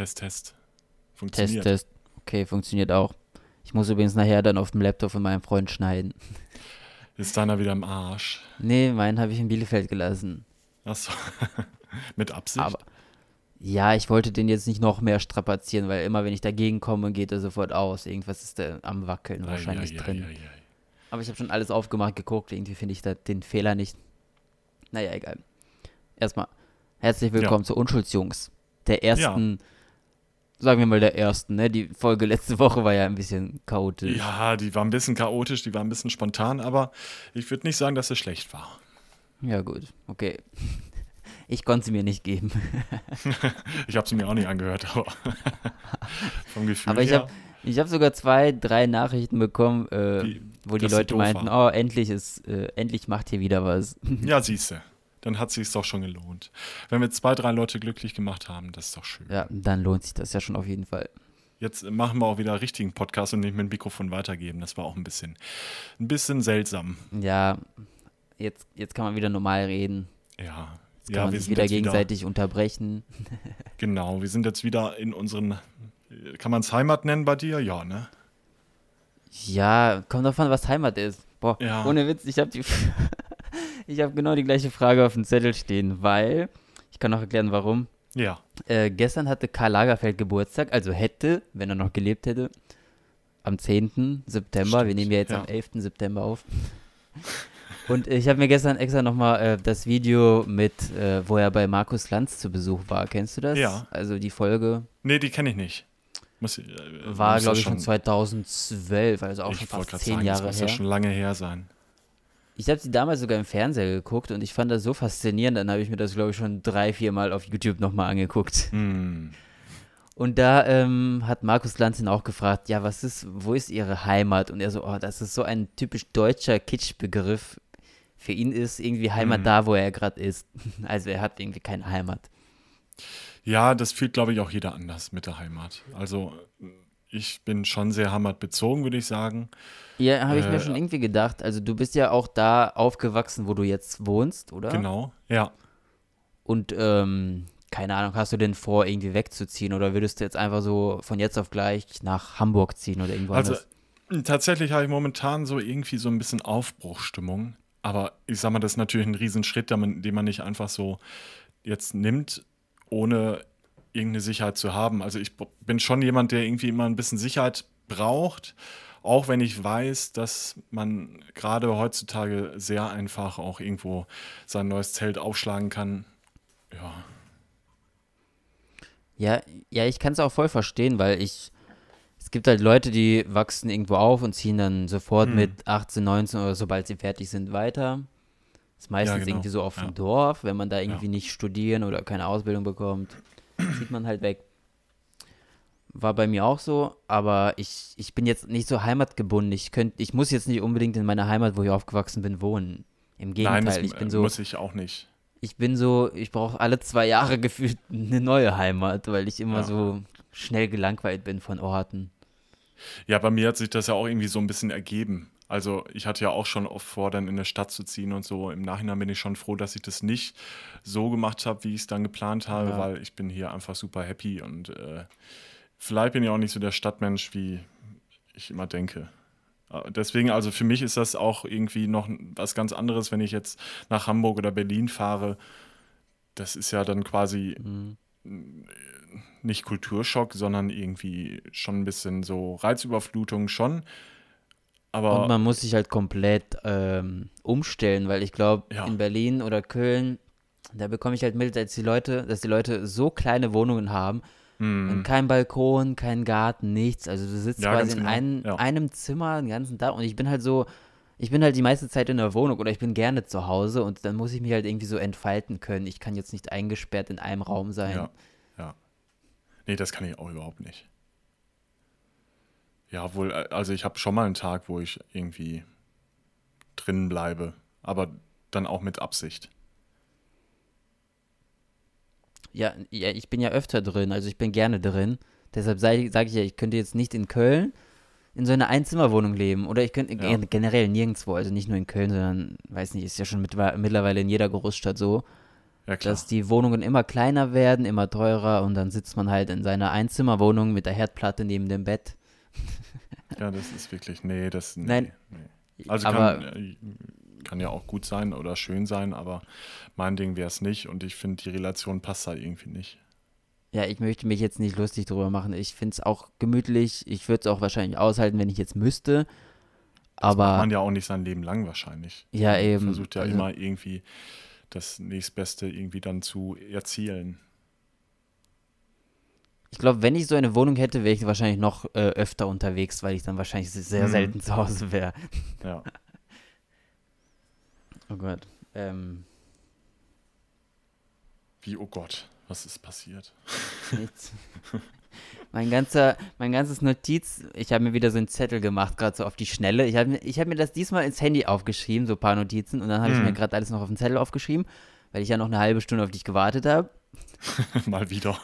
Test, Test. Test, Funktioniert. Test. Okay, funktioniert auch. Ich muss übrigens nachher dann auf dem Laptop von meinem Freund schneiden. Ist deiner wieder im Arsch? Nee, meinen habe ich in Bielefeld gelassen. Achso. Mit Absicht? Aber ja, ich wollte den jetzt nicht noch mehr strapazieren, weil immer wenn ich dagegen komme, geht er sofort aus. Irgendwas ist da am Wackeln wahrscheinlich Ei, ei, drin. ei, ei, ei. Aber ich habe schon alles aufgemacht, geguckt. Irgendwie finde ich da den Fehler nicht. Naja, egal. Erstmal herzlich willkommen zu Unschuldsjungs. Der ersten, sagen wir mal der ersten, ne? Die Folge letzte Woche war ja ein bisschen chaotisch. Ja, die war ein bisschen chaotisch, die war ein bisschen spontan, aber ich würde nicht sagen, dass es schlecht war. Ja, gut, okay. Ich konnte sie mir nicht geben. Ich habe es mir auch nicht angehört, aber vom Gefühl Aber ich her. habe ich hab sogar zwei, drei Nachrichten bekommen, äh, Die- wo die sie Leute meinten, oh, endlich ist, äh, endlich macht hier wieder was. Ja, siehste. Dann hat sich's doch schon gelohnt. Wenn wir zwei, drei Leute glücklich gemacht haben, das ist doch schön. ja, dann lohnt sich das ja schon auf jeden Fall. Jetzt machen wir auch wieder richtigen Podcast und nicht mit dem Mikrofon weitergeben. Das war auch ein bisschen, ein bisschen seltsam. Ja, jetzt, jetzt kann man wieder normal reden. Ja. Jetzt kann ja, man sich wieder gegenseitig unterbrechen. Genau, wir sind jetzt wieder in unseren. Kann man es Heimat nennen bei dir? Ja, ne? Ja, kommt davon, was Heimat ist. Boah, Ja. ohne Witz, ich habe die, ich habe genau die gleiche Frage auf dem Zettel stehen, weil ich kann auch erklären, warum. Ja. Äh, gestern hatte Karl Lagerfeld Geburtstag, also hätte, wenn er noch gelebt hätte, am 10. September. Wir Stimmt, nehmen ja jetzt ja. am 11. September auf. Und ich habe mir gestern extra nochmal äh, das Video mit, äh, wo er bei Markus Lanz zu Besuch war. Kennst du das? Ja. Also die Folge Nee, die kenne ich nicht. Muss, äh, war, muss glaube das ich, schon 2012, also auch schon fast zehn sagen, das Jahre muss her. ja schon lange her sein. Ich habe sie damals sogar im Fernseher geguckt und ich fand das so faszinierend, dann habe ich mir das, glaube ich, schon drei, vier Mal auf YouTube nochmal angeguckt. Hm. Und da ähm, hat Markus Lanz ihn auch gefragt, ja, was ist, wo ist ihre Heimat? Und er so, oh, das ist so ein typisch deutscher Kitschbegriff. Für ihn ist irgendwie Heimat Mhm. da, wo er gerade ist. Also er hat irgendwie keine Heimat. Ja, das fühlt, glaube ich, auch jeder anders mit der Heimat. Also, ich bin schon sehr heimatbezogen, würde ich sagen. Ja, habe ich mir Äh, schon irgendwie gedacht. Also du bist ja auch da aufgewachsen, wo du jetzt wohnst, oder? Genau. Ja. Und ähm, keine Ahnung, hast du denn vor, irgendwie wegzuziehen oder würdest du jetzt einfach so von jetzt auf gleich nach Hamburg ziehen oder irgendwo Also, anders? tatsächlich habe ich momentan so irgendwie so ein bisschen Aufbruchstimmung. Aber ich sag mal, das ist natürlich ein Riesenschritt, den man, den man nicht einfach so jetzt nimmt, ohne irgendeine Sicherheit zu haben. Also ich bin schon jemand, der irgendwie immer ein bisschen Sicherheit braucht, auch wenn ich weiß, dass man gerade heutzutage sehr einfach auch irgendwo sein neues Zelt aufschlagen kann. Ja, Ja, ja, ich kann es auch voll verstehen, weil ich, es gibt halt Leute, die wachsen irgendwo auf und ziehen dann sofort Hm. mit 18, 19 oder sobald sie fertig sind weiter. Das ist meistens genau, irgendwie so auf dem ja. Dorf, wenn man da irgendwie Ja. nicht studieren oder keine Ausbildung bekommt, zieht man halt weg. War bei mir auch so, aber ich, ich bin jetzt nicht so heimatgebunden. Ich könnt, ich muss jetzt nicht unbedingt in meiner Heimat, wo ich aufgewachsen bin, wohnen. Im Gegenteil, nein, das ich bin so, muss ich auch nicht. ich bin so, ich brauche alle zwei Jahre gefühlt eine neue Heimat, weil ich immer Ja. so schnell gelangweilt bin von Orten. Ja, bei mir hat sich das ja auch irgendwie so ein bisschen ergeben. Also ich hatte ja auch schon oft vor, dann in eine Stadt zu ziehen und so. Im Nachhinein bin ich schon froh, dass ich das nicht so gemacht habe, wie ich es dann geplant habe, Ja. weil ich bin hier einfach super happy und äh, vielleicht bin ich auch nicht so der Stadtmensch, wie ich immer denke. Äh, Deswegen, also für mich ist das auch irgendwie noch was ganz anderes, wenn ich jetzt nach Hamburg oder Berlin fahre. Das ist ja dann quasi Mhm. nicht Kulturschock, sondern irgendwie schon ein bisschen so Reizüberflutung schon. Aber Und man muss sich halt komplett ähm, umstellen, weil ich glaube, Ja. in Berlin oder Köln, da bekomme ich halt mit, dass die Leute, dass die Leute so kleine Wohnungen haben hm, und kein Balkon, kein Garten, nichts. Also du sitzt Ja, quasi in genau, ein, ja. einem Zimmer den ganzen Tag und ich bin halt so, ich bin halt die meiste Zeit in der Wohnung oder ich bin gerne zu Hause und dann muss ich mich halt irgendwie so entfalten können. Ich kann jetzt nicht eingesperrt in einem Raum sein. ja, ja. Nee, das kann ich auch überhaupt nicht. Ja, wohl, äh, also ich habe schon mal einen Tag, wo ich irgendwie drin bleibe, aber dann auch mit Absicht. Ja, ja, ich bin ja öfter drin, also ich bin gerne drin. Deshalb sage sag ich ja, ich könnte jetzt nicht in Köln in so einer Einzimmerwohnung leben. Oder ich könnte Ja. gen- generell nirgendwo, also nicht nur in Köln, sondern, weiß nicht, ist ja schon mit, mittlerweile in jeder Großstadt so. ja, dass die Wohnungen immer kleiner werden, immer teurer und dann sitzt man halt in seiner Einzimmerwohnung mit der Herdplatte neben dem Bett. ja, das ist wirklich, nee, das, nee, Nein. Nee. Also aber, kann, äh, kann ja auch gut sein oder schön sein, aber mein Ding wäre es nicht und ich finde, die Relation passt da irgendwie nicht. Ja, ich möchte mich jetzt nicht lustig drüber machen. Ich finde es auch gemütlich. Ich würde es auch wahrscheinlich aushalten, wenn ich jetzt müsste. Das aber man ja auch nicht sein Leben lang wahrscheinlich. Ja, eben. Man versucht ja also, immer irgendwie das nächstbeste irgendwie dann zu erzielen. Ich glaube, wenn ich so eine Wohnung hätte, wäre ich wahrscheinlich noch äh, öfter unterwegs, weil ich dann wahrscheinlich sehr mhm. selten zu Hause wäre. Ja. oh Gott. Ähm. Wie, oh Gott, was ist passiert? Nichts. mein, ganzer, mein ganzes Notiz, ich habe mir wieder so einen Zettel gemacht, gerade so auf die Schnelle. Ich habe ich hab mir das diesmal ins Handy aufgeschrieben, so ein paar Notizen, und dann habe hm. ich mir gerade alles noch auf den Zettel aufgeschrieben, weil ich ja noch eine halbe Stunde auf dich gewartet habe. Mal wieder.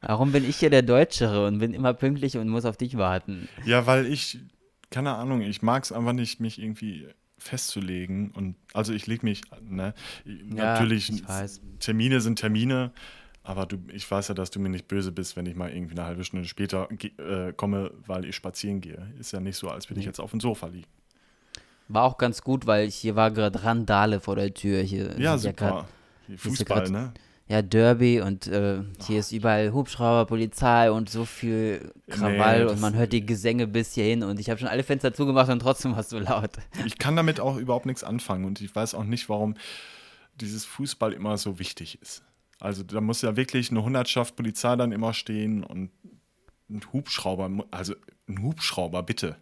Warum bin ich hier der Deutschere und bin immer pünktlich und muss auf dich warten? Ja, weil ich, keine Ahnung, ich mag es einfach nicht, mich irgendwie festzulegen. Und also ich lege mich, ne, ja, natürlich, Termine sind Termine aber du, ich weiß ja, dass du mir nicht böse bist, wenn ich mal irgendwie eine halbe Stunde später äh, komme, weil ich spazieren gehe. Ist ja nicht so, als würde ich jetzt auf dem Sofa liegen. War auch ganz gut, weil hier war gerade Randale vor der Tür. Hier ja, super. Ja Fußball, grad, ne? Ja, Derby und äh, hier oh. ist überall Hubschrauber, Polizei und so viel Krawall nee, und man hört die Gesänge bis hierhin und ich habe schon alle Fenster zugemacht und trotzdem war es so laut. Ich kann damit auch überhaupt nichts anfangen und ich weiß auch nicht, warum dieses Fußball immer so wichtig ist. Also da muss ja wirklich eine Hundertschaft Polizei dann immer stehen und ein Hubschrauber, also ein Hubschrauber, bitte.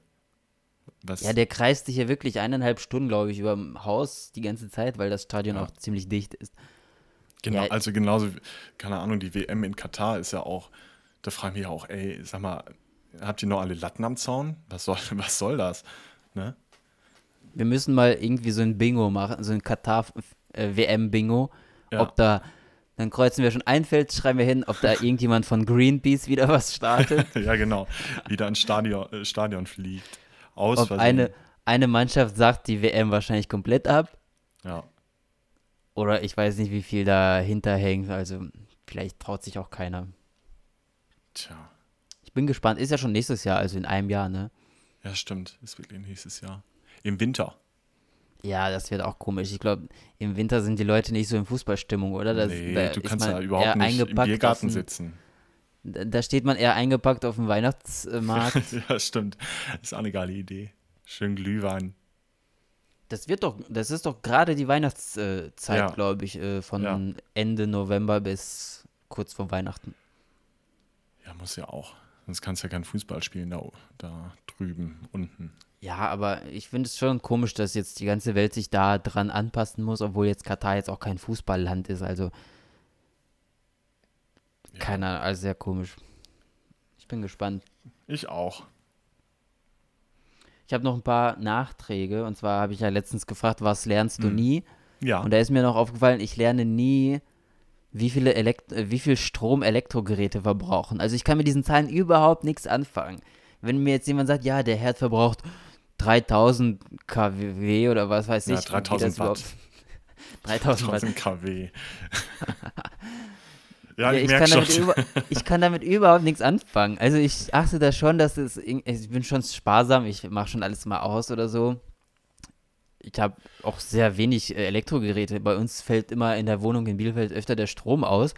Was? Ja, der kreist sich ja wirklich eineinhalb Stunden, glaube ich, über dem Haus die ganze Zeit, weil das Stadion ja. auch ziemlich dicht ist. Genau, ja, also genauso, keine Ahnung, die WM in Katar ist ja auch, da frage ich mich auch, ey, sag mal, habt ihr noch alle Latten am Zaun? Was soll, was soll das? Ne? Wir müssen mal irgendwie so ein Bingo machen, so ein Katar-WM-Bingo, äh, ja. ob da dann kreuzen wir schon ein Feld, schreiben wir hin, ob da irgendjemand von Greenpeace wieder was startet. ja, genau. Wieder ins Stadion, äh, Stadion fliegt. Aus ob eine, eine Mannschaft sagt die WM wahrscheinlich komplett ab. Ja. Oder ich weiß nicht, wie viel dahinter hängt. Also vielleicht traut sich auch keiner. Tja. Ich bin gespannt. Ist ja schon nächstes Jahr, also in einem Jahr, ne? Ja, stimmt. Ist wirklich nächstes Jahr. Im Winter. Ja, das wird auch komisch. Ich glaube, im Winter sind die Leute nicht so in Fußballstimmung, oder? Das, nee, da du kannst ja überhaupt nicht im Biergarten sitzen. Da steht man eher eingepackt auf dem Weihnachtsmarkt. ja, stimmt. Ist auch eine geile Idee. Schön Glühwein. Das wird doch, das ist doch gerade die Weihnachtszeit, ja. glaube ich, äh, von ja. Ende November bis kurz vor Weihnachten. Ja, muss ja auch. Sonst kannst du ja kein Fußball spielen da, da drüben unten. Ja, aber ich finde es schon komisch, dass jetzt die ganze Welt sich da dran anpassen muss, obwohl jetzt Katar jetzt auch kein Fußballland ist. Also, ja. keine Ahnung, also sehr komisch. Ich bin gespannt. Ich auch. Ich habe noch ein paar Nachträge. Und zwar habe ich ja letztens gefragt, was lernst du hm. nie? Ja. Und da ist mir noch aufgefallen, ich lerne nie, wie, viele Elekt wie viel Strom Elektrogeräte verbrauchen. Also ich kann mit diesen Zahlen überhaupt nichts anfangen. Wenn mir jetzt jemand sagt, ja, der Herd verbraucht 3000 kW oder was weiß ich. Ja, 3000 Watt. 3000 Watt. kW. ja, ich, ja, ich, kann über, ich, kann damit überhaupt nichts anfangen. Also ich achte da schon, dass es, ich bin schon sparsam, ich mache schon alles mal aus oder so. Ich habe auch sehr wenig äh, Elektrogeräte. Bei uns fällt immer in der Wohnung in Bielefeld öfter der Strom aus.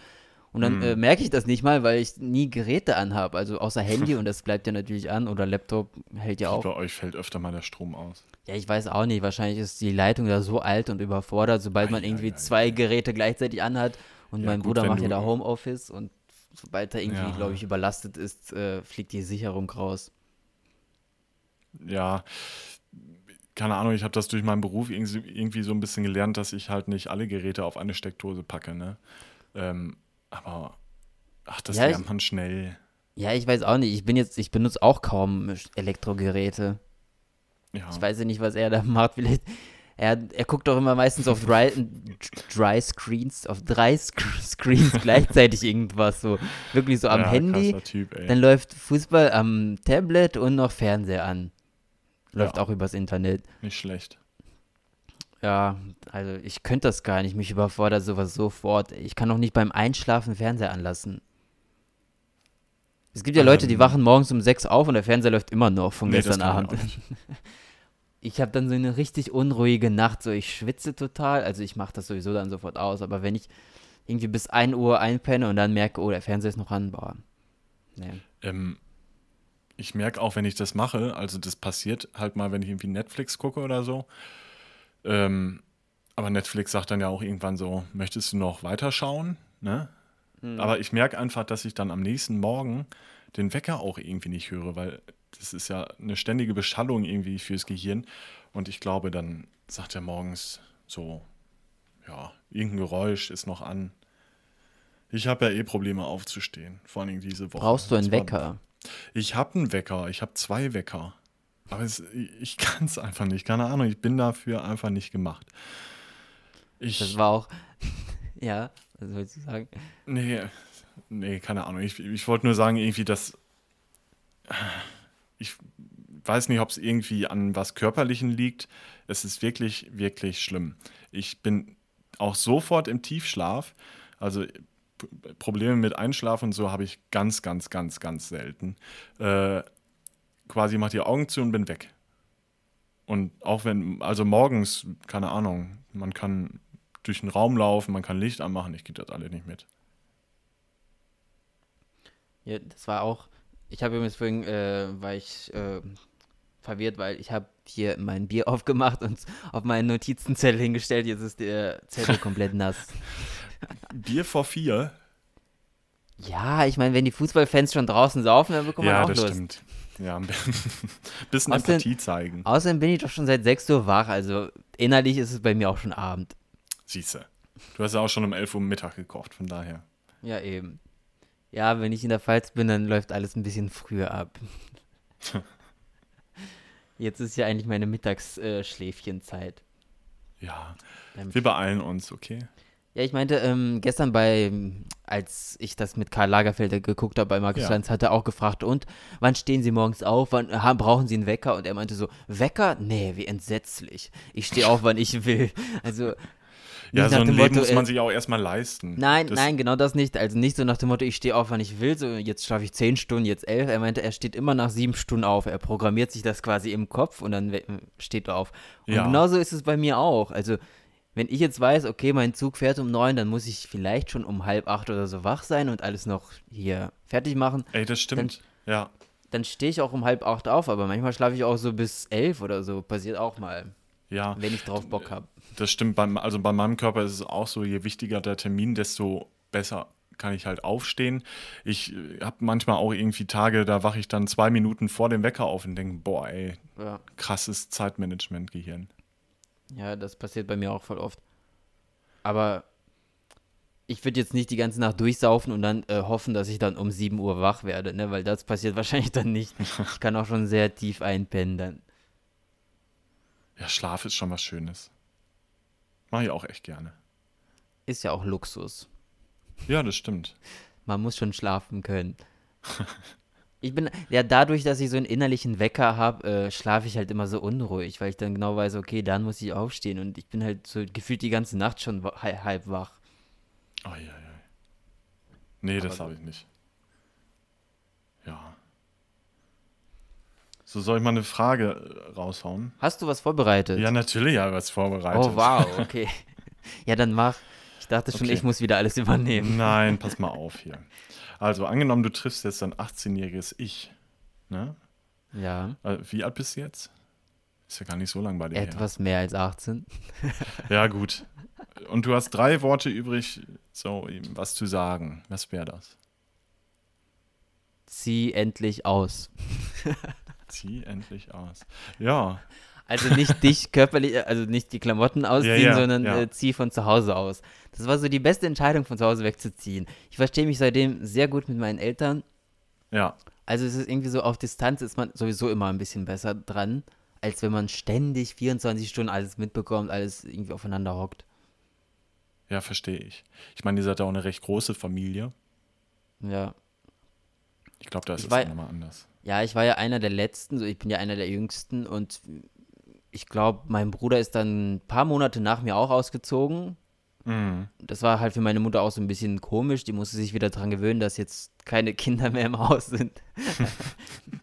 Und dann hm. äh, merke ich das nicht mal, weil ich nie Geräte anhabe. Also außer Handy und das bleibt ja natürlich an oder Laptop hält ja auch. Bei euch fällt öfter mal der Strom aus. Ja, ich weiß auch nicht. Wahrscheinlich ist die Leitung da so alt und überfordert, sobald ei, man irgendwie ei, zwei ei, Geräte gleichzeitig anhat. Und ja, mein gut, Bruder macht ja da Homeoffice und sobald er irgendwie, ja. glaube ich, überlastet ist, äh, fliegt die Sicherung raus. Ja, keine Ahnung, ich habe das durch meinen Beruf irgendwie so ein bisschen gelernt, dass ich halt nicht alle Geräte auf eine Steckdose packe. Ne? Ähm, aber, ach, das ja, lernt man schnell. Ja, ich weiß auch nicht. Ich bin jetzt, ich benutze auch kaum Elektrogeräte. Ja. Ich weiß ja nicht, was er da macht. Vielleicht, er, er guckt doch immer meistens auf Dry, Dry Screens, auf drei Sc Screens gleichzeitig irgendwas. So wirklich so am ja, Handy. Typ, dann läuft Fußball am Tablet und noch Fernseher an. Läuft ja. auch übers Internet. Nicht schlecht. Ja, also ich könnte das gar nicht. Mich überfordert sowas sofort. Ich kann auch nicht beim Einschlafen Fernseher anlassen. Es gibt ja Leute, die wachen morgens um sechs auf und der Fernseher läuft immer noch von nee, gestern Abend. Ich habe dann so eine richtig unruhige Nacht. So, ich schwitze total. Also ich mache das sowieso dann sofort aus. Aber wenn ich irgendwie bis 1 Uhr einpenne und dann merke, oh, der Fernseher ist noch an, boah. Nee. Ähm, ich merke auch, wenn ich das mache, also das passiert halt mal, wenn ich irgendwie Netflix gucke oder so. Ähm, aber Netflix sagt dann ja auch irgendwann so, möchtest du noch weiterschauen? Ne? Mhm. Aber ich merke einfach, dass ich dann am nächsten Morgen den Wecker auch irgendwie nicht höre, weil das ist ja eine ständige Beschallung irgendwie fürs Gehirn. Und ich glaube, dann sagt er morgens so, ja, irgendein Geräusch ist noch an. Ich habe ja eh Probleme aufzustehen, vor allem diese Woche. Brauchst du einen Wecker? Ich habe einen Wecker, ich habe zwei Wecker. Aber es, ich kann es einfach nicht, keine Ahnung, ich bin dafür einfach nicht gemacht. Ich, das war auch, ja, was sollst du sagen? Nee, nee, keine Ahnung. Ich, ich wollte nur sagen, irgendwie, dass ich weiß nicht, ob es irgendwie an was Körperlichen liegt. Es ist wirklich, wirklich schlimm. Ich bin auch sofort im Tiefschlaf. Also Probleme mit Einschlafen und so habe ich ganz, ganz, ganz, ganz selten. Äh, quasi mache die Augen zu und bin weg. Und auch wenn, also morgens, keine Ahnung, man kann durch den Raum laufen, man kann Licht anmachen, ich gehe das alle nicht mit. Ja, das war auch, ich habe übrigens vorhin, äh, war ich äh, verwirrt, weil ich habe hier mein Bier aufgemacht und auf meinen Notizenzettel hingestellt. Jetzt ist der Zettel komplett nass. Bier vor vier? Ja, ich meine, wenn die Fußballfans schon draußen saufen, dann bekommt ja, man auch das Stimmt. Ja, ein bisschen außerdem, Empathie zeigen. Außerdem bin ich doch schon seit 6 Uhr wach, also innerlich ist es bei mir auch schon Abend. Siehste. Du hast ja auch schon um 11 Uhr Mittag gekocht, von daher. Ja, eben. Ja, wenn ich in der Pfalz bin, dann läuft alles ein bisschen früher ab. Jetzt ist ja eigentlich meine Mittagsschläfchenzeit. Äh, ja, wir beeilen uns, okay? Ja, ich meinte, ähm, gestern bei, als ich das mit Karl Lagerfelder geguckt habe bei Markus ja. Lanz, hat er auch gefragt, und wann stehen Sie morgens auf? Wann haben, brauchen Sie einen Wecker? Und er meinte so, Wecker? Nee, wie entsetzlich. Ich stehe auf, wann ich will. Also ja, so ein Leben Motto, muss man äh, sich auch erstmal leisten. Nein, das nein, genau das nicht. Also nicht so nach dem Motto, ich stehe auf, wann ich will, so jetzt schaffe ich zehn Stunden, jetzt elf. Er meinte, er steht immer nach sieben Stunden auf. Er programmiert sich das quasi im Kopf und dann steht er auf. Und ja. genauso ist es bei mir auch. Also wenn ich jetzt weiß, okay, mein Zug fährt um neun, dann muss ich vielleicht schon um halb acht oder so wach sein und alles noch hier fertig machen. Ey, das stimmt. Dann, ja. Dann stehe ich auch um halb acht auf, aber manchmal schlafe ich auch so bis elf oder so. Passiert auch mal. Ja. Wenn ich drauf Bock habe. Das stimmt. Beim, also bei meinem Körper ist es auch so, je wichtiger der Termin, desto besser kann ich halt aufstehen. Ich äh, habe manchmal auch irgendwie Tage, da wache ich dann zwei Minuten vor dem Wecker auf und denke, boah, ey, ja. krasses Zeitmanagement-Gehirn. Ja, das passiert bei mir auch voll oft. Aber ich würde jetzt nicht die ganze Nacht durchsaufen und dann äh, hoffen, dass ich dann um 7 Uhr wach werde, ne? weil das passiert wahrscheinlich dann nicht. Ich kann auch schon sehr tief einpennen dann. Ja, Schlaf ist schon was Schönes. Mache ich auch echt gerne. Ist ja auch Luxus. Ja, das stimmt. Man muss schon schlafen können. ich bin, ja, dadurch, dass ich so einen innerlichen Wecker habe, äh, schlafe ich halt immer so unruhig, weil ich dann genau weiß, okay, dann muss ich aufstehen und ich bin halt so gefühlt die ganze Nacht schon halb wach. Oh, ja, ja. Nee, Aber das habe ich nicht. Ja. So, soll ich mal eine Frage äh, raushauen? Hast du was vorbereitet? Ja, natürlich habe ich was vorbereitet. Oh, wow, okay. ja, dann mach. Ich dachte schon, okay. ich muss wieder alles übernehmen. Nein, pass mal auf hier. Also, angenommen, du triffst jetzt ein 18-jähriges Ich. Ne? Ja. Äh, wie alt bist du jetzt? Ist ja gar nicht so lang bei dir. Etwas her. mehr als 18. ja, gut. Und du hast drei Worte übrig, so was zu sagen. Was wäre das? Zieh endlich aus. Zieh endlich aus. Ja. Also nicht dich körperlich, also nicht die Klamotten ausziehen, ja, ja, sondern ja. Äh, zieh von zu Hause aus. Das war so die beste Entscheidung, von zu Hause wegzuziehen. Ich verstehe mich seitdem sehr gut mit meinen Eltern. Ja. Also es ist irgendwie so, auf Distanz ist man sowieso immer ein bisschen besser dran, als wenn man ständig 24 Stunden alles mitbekommt, alles irgendwie aufeinander hockt. Ja, verstehe ich. Ich meine, ihr seid ja auch eine recht große Familie. Ja. Ich glaube, da ist es nochmal anders. Ja, ich war ja einer der Letzten, so ich bin ja einer der Jüngsten und ich glaube, mein Bruder ist dann ein paar Monate nach mir auch ausgezogen. Mhm. Das war halt für meine Mutter auch so ein bisschen komisch. Die musste sich wieder daran gewöhnen, dass jetzt keine Kinder mehr im Haus sind.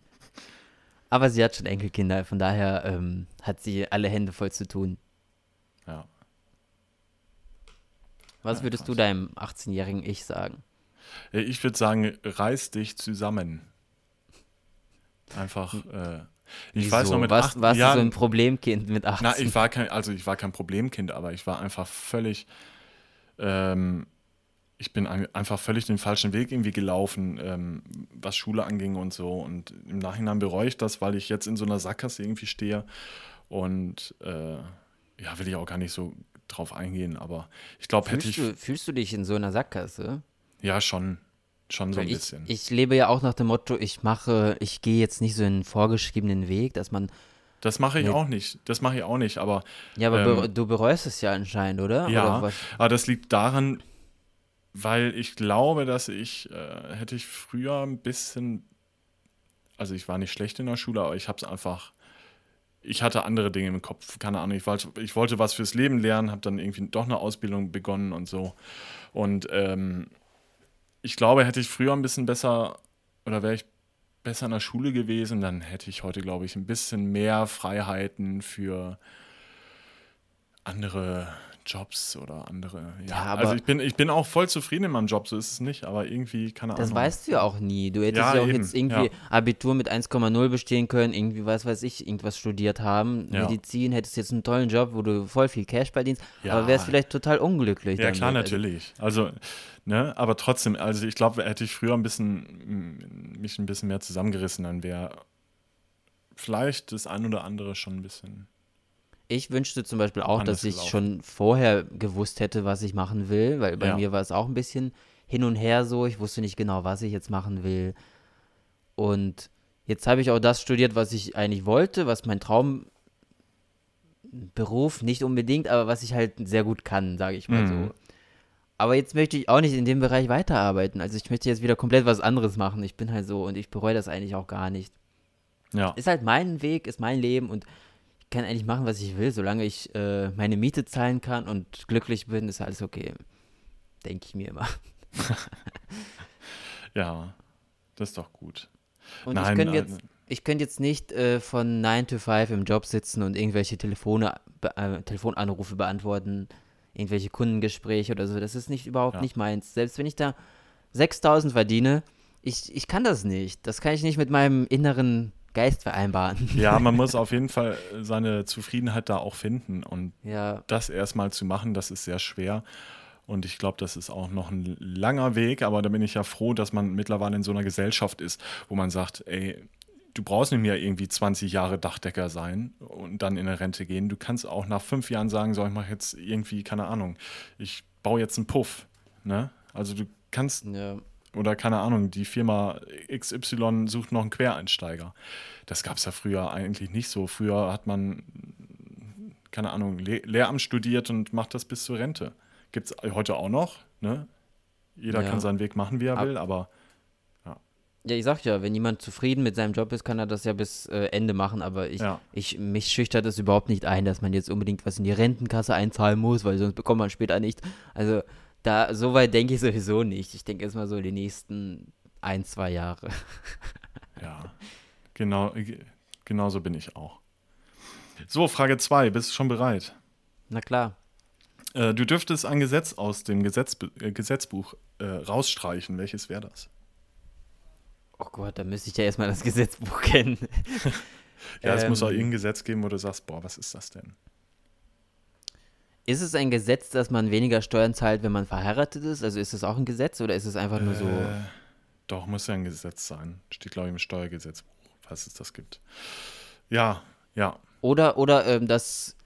Aber sie hat schon Enkelkinder, von daher ähm, hat sie alle Hände voll zu tun. Ja. Was würdest ja, du deinem 18-jährigen Ich sagen? Ich würde sagen, reiß dich zusammen. Einfach. Äh, ich Wieso? weiß noch mit Was, acht, warst Jahren, du so ein Problemkind mit 18? Na, ich war kein, also ich war kein Problemkind, aber ich war einfach völlig. Ähm, ich bin einfach völlig den falschen Weg irgendwie gelaufen, ähm, was Schule anging und so. Und im Nachhinein bereue ich das, weil ich jetzt in so einer Sackgasse irgendwie stehe. Und äh, ja, will ich auch gar nicht so drauf eingehen, aber ich glaube, hätte ich. Du, fühlst du dich in so einer Sackgasse? Ja, schon. Schon so ein ich, bisschen. Ich lebe ja auch nach dem Motto, ich mache, ich gehe jetzt nicht so einen vorgeschriebenen Weg, dass man. Das mache ich mit, auch nicht. Das mache ich auch nicht, aber. Ja, aber ähm, du bereust es ja anscheinend, oder? Ja, oder aber das liegt daran, weil ich glaube, dass ich, äh, hätte ich früher ein bisschen, also ich war nicht schlecht in der Schule, aber ich habe es einfach, ich hatte andere Dinge im Kopf, keine Ahnung, ich wollte, ich wollte was fürs Leben lernen, habe dann irgendwie doch eine Ausbildung begonnen und so. Und ähm, ich glaube, hätte ich früher ein bisschen besser oder wäre ich besser in der Schule gewesen, dann hätte ich heute, glaube ich, ein bisschen mehr Freiheiten für andere Jobs oder andere. Ja, ja also ich bin, ich bin auch voll zufrieden in meinem Job, so ist es nicht, aber irgendwie, keine Ahnung. Das weißt du ja auch nie. Du hättest ja, ja auch eben. jetzt irgendwie ja. Abitur mit 1,0 bestehen können, irgendwie, was weiß ich, irgendwas studiert haben. Medizin, hättest jetzt einen tollen Job, wo du voll viel Cash verdienst, aber wärst vielleicht total unglücklich. Ja, damit. klar, natürlich. Also, ne, aber trotzdem, also ich glaube, hätte ich früher ein bisschen, mich ein bisschen mehr zusammengerissen, dann wäre vielleicht das ein oder andere schon ein bisschen ich wünschte zum Beispiel auch, dass ich schon vorher gewusst hätte, was ich machen will, weil bei ja. mir war es auch ein bisschen hin und her so. Ich wusste nicht genau, was ich jetzt machen will. Und jetzt habe ich auch das studiert, was ich eigentlich wollte, was mein Traumberuf nicht unbedingt, aber was ich halt sehr gut kann, sage ich mal mhm. so. Aber jetzt möchte ich auch nicht in dem Bereich weiterarbeiten. Also ich möchte jetzt wieder komplett was anderes machen. Ich bin halt so und ich bereue das eigentlich auch gar nicht. Ja. Ist halt mein Weg, ist mein Leben und kann eigentlich machen, was ich will, solange ich äh, meine Miete zahlen kann und glücklich bin, ist alles okay. Denke ich mir immer. ja, das ist doch gut. Und Nein, ich könnte jetzt, ich könnte jetzt nicht äh, von 9 to 5 im Job sitzen und irgendwelche Telefone, äh, Telefonanrufe beantworten, irgendwelche Kundengespräche oder so. Das ist nicht überhaupt ja. nicht meins. Selbst wenn ich da 6000 verdiene, ich, ich kann das nicht. Das kann ich nicht mit meinem inneren Geist vereinbaren. Ja, man muss auf jeden Fall seine Zufriedenheit da auch finden. Und ja. das erstmal zu machen, das ist sehr schwer. Und ich glaube, das ist auch noch ein langer Weg, aber da bin ich ja froh, dass man mittlerweile in so einer Gesellschaft ist, wo man sagt, ey, du brauchst nicht mehr irgendwie 20 Jahre Dachdecker sein und dann in eine Rente gehen. Du kannst auch nach fünf Jahren sagen, so, ich mache jetzt irgendwie, keine Ahnung, ich baue jetzt einen Puff. Ne? Also du kannst ja. Oder keine Ahnung, die Firma XY sucht noch einen Quereinsteiger. Das gab es ja früher eigentlich nicht so. Früher hat man, keine Ahnung, Le Lehramt studiert und macht das bis zur Rente. Gibt es heute auch noch. Ne? Jeder ja. kann seinen Weg machen, wie er Ab will, aber ja. Ja, ich sag ja, wenn jemand zufrieden mit seinem Job ist, kann er das ja bis äh, Ende machen, aber ich, ja. ich, mich schüchtert es überhaupt nicht ein, dass man jetzt unbedingt was in die Rentenkasse einzahlen muss, weil sonst bekommt man später nicht. Also da, so weit denke ich sowieso nicht. Ich denke erstmal so die nächsten ein, zwei Jahre. ja, genau, genau so bin ich auch. So, Frage 2, bist du schon bereit? Na klar. Äh, du dürftest ein Gesetz aus dem Gesetz, äh, Gesetzbuch äh, rausstreichen. Welches wäre das? Oh Gott, da müsste ich ja erstmal das Gesetzbuch kennen. ja, es ähm, muss auch ähm. irgendein Gesetz geben, wo du sagst, boah, was ist das denn? Ist es ein Gesetz, dass man weniger Steuern zahlt, wenn man verheiratet ist? Also ist es auch ein Gesetz oder ist es einfach nur so? Äh, doch, muss ja ein Gesetz sein. Steht, glaube ich, im Steuergesetzbuch, falls es das gibt. Ja, ja. Oder, oder ähm, dass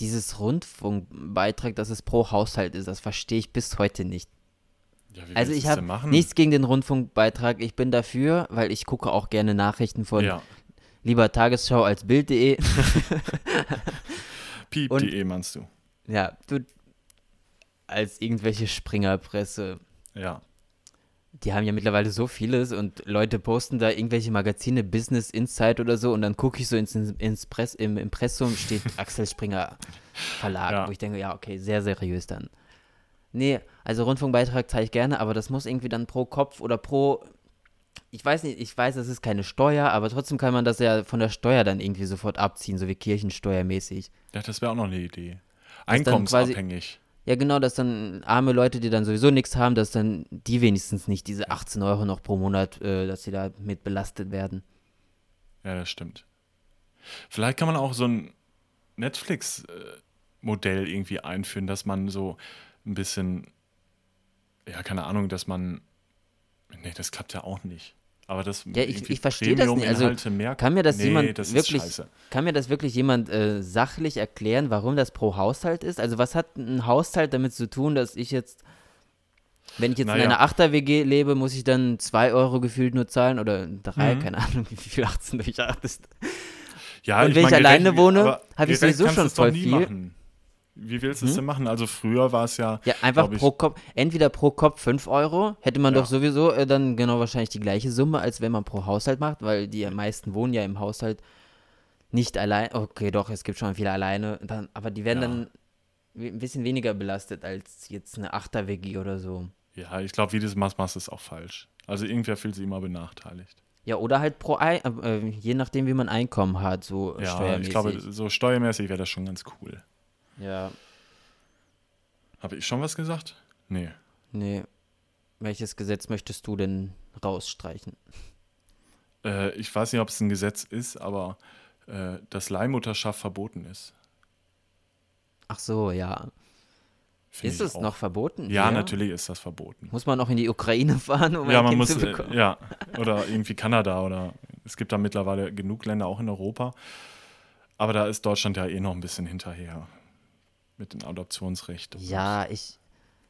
dieses Rundfunkbeitrag, dass es pro Haushalt ist, das verstehe ich bis heute nicht. Ja, also ich habe nichts gegen den Rundfunkbeitrag. Ich bin dafür, weil ich gucke auch gerne Nachrichten von ja. lieber Tagesschau als Bild.de. Piep.de meinst du? Ja, du als irgendwelche Springerpresse. Ja. die haben ja mittlerweile so vieles und Leute posten da irgendwelche Magazine, Business Insight oder so und dann gucke ich so ins, ins Press, im Impressum steht Axel Springer Verlag, ja. wo ich denke, ja, okay, sehr seriös dann. Nee, also Rundfunkbeitrag zahle ich gerne, aber das muss irgendwie dann pro Kopf oder pro ich weiß nicht, ich weiß, es ist keine Steuer, aber trotzdem kann man das ja von der Steuer dann irgendwie sofort abziehen, so wie Kirchensteuermäßig. Ja, das wäre auch noch eine Idee. Einkommensabhängig. Ja, genau, dass dann arme Leute, die dann sowieso nichts haben, dass dann die wenigstens nicht diese 18 Euro noch pro Monat, äh, dass sie da mit belastet werden. Ja, das stimmt. Vielleicht kann man auch so ein Netflix-Modell irgendwie einführen, dass man so ein bisschen, ja, keine Ahnung, dass man, nee, das klappt ja auch nicht. Aber das ja, ich, ich verstehe das nicht. Also kann mir das nee, jemand das wirklich, kann mir das wirklich jemand äh, sachlich erklären, warum das pro Haushalt ist? Also was hat ein Haushalt damit zu tun, dass ich jetzt, wenn ich jetzt naja. in einer Achter-WG lebe, muss ich dann zwei Euro gefühlt nur zahlen oder drei, mhm. keine Ahnung, wie viel 18 durch 8 ist. Ja, Und wenn ich, mein, alleine wohne, habe ich sowieso schon voll viel. Machen. Wie willst du es hm? denn machen? Also früher war es ja. Ja, einfach pro Kopf, entweder pro Kopf 5 Euro, hätte man ja. doch sowieso äh, dann genau wahrscheinlich die gleiche Summe, als wenn man pro Haushalt macht, weil die meisten wohnen ja im Haushalt nicht allein. Okay, doch, es gibt schon viele alleine, dann, aber die werden ja. dann ein bisschen weniger belastet als jetzt eine Achter-WG oder so. Ja, ich glaube, wie das machst, machst ist auch falsch. Also irgendwer fühlt sich immer benachteiligt. Ja, oder halt pro Ei, äh, je nachdem, wie man Einkommen hat, so ja, steuermäßig. Ich glaube, so steuermäßig wäre das schon ganz cool. Ja. Habe ich schon was gesagt? Nee. Nee. Welches Gesetz möchtest du denn rausstreichen? Äh, ich weiß nicht, ob es ein Gesetz ist, aber äh, dass Leihmutterschaft verboten ist. Ach so, ja. Find ist es auch. noch verboten? Ja, ja, natürlich ist das verboten. Muss man auch in die Ukraine fahren, um ja, ein man kind muss, zu bekommen? Äh, ja, oder irgendwie Kanada oder es gibt da mittlerweile genug Länder auch in Europa. Aber da ist Deutschland ja eh noch ein bisschen hinterher mit dem Adoptionsrecht. Ja, ich.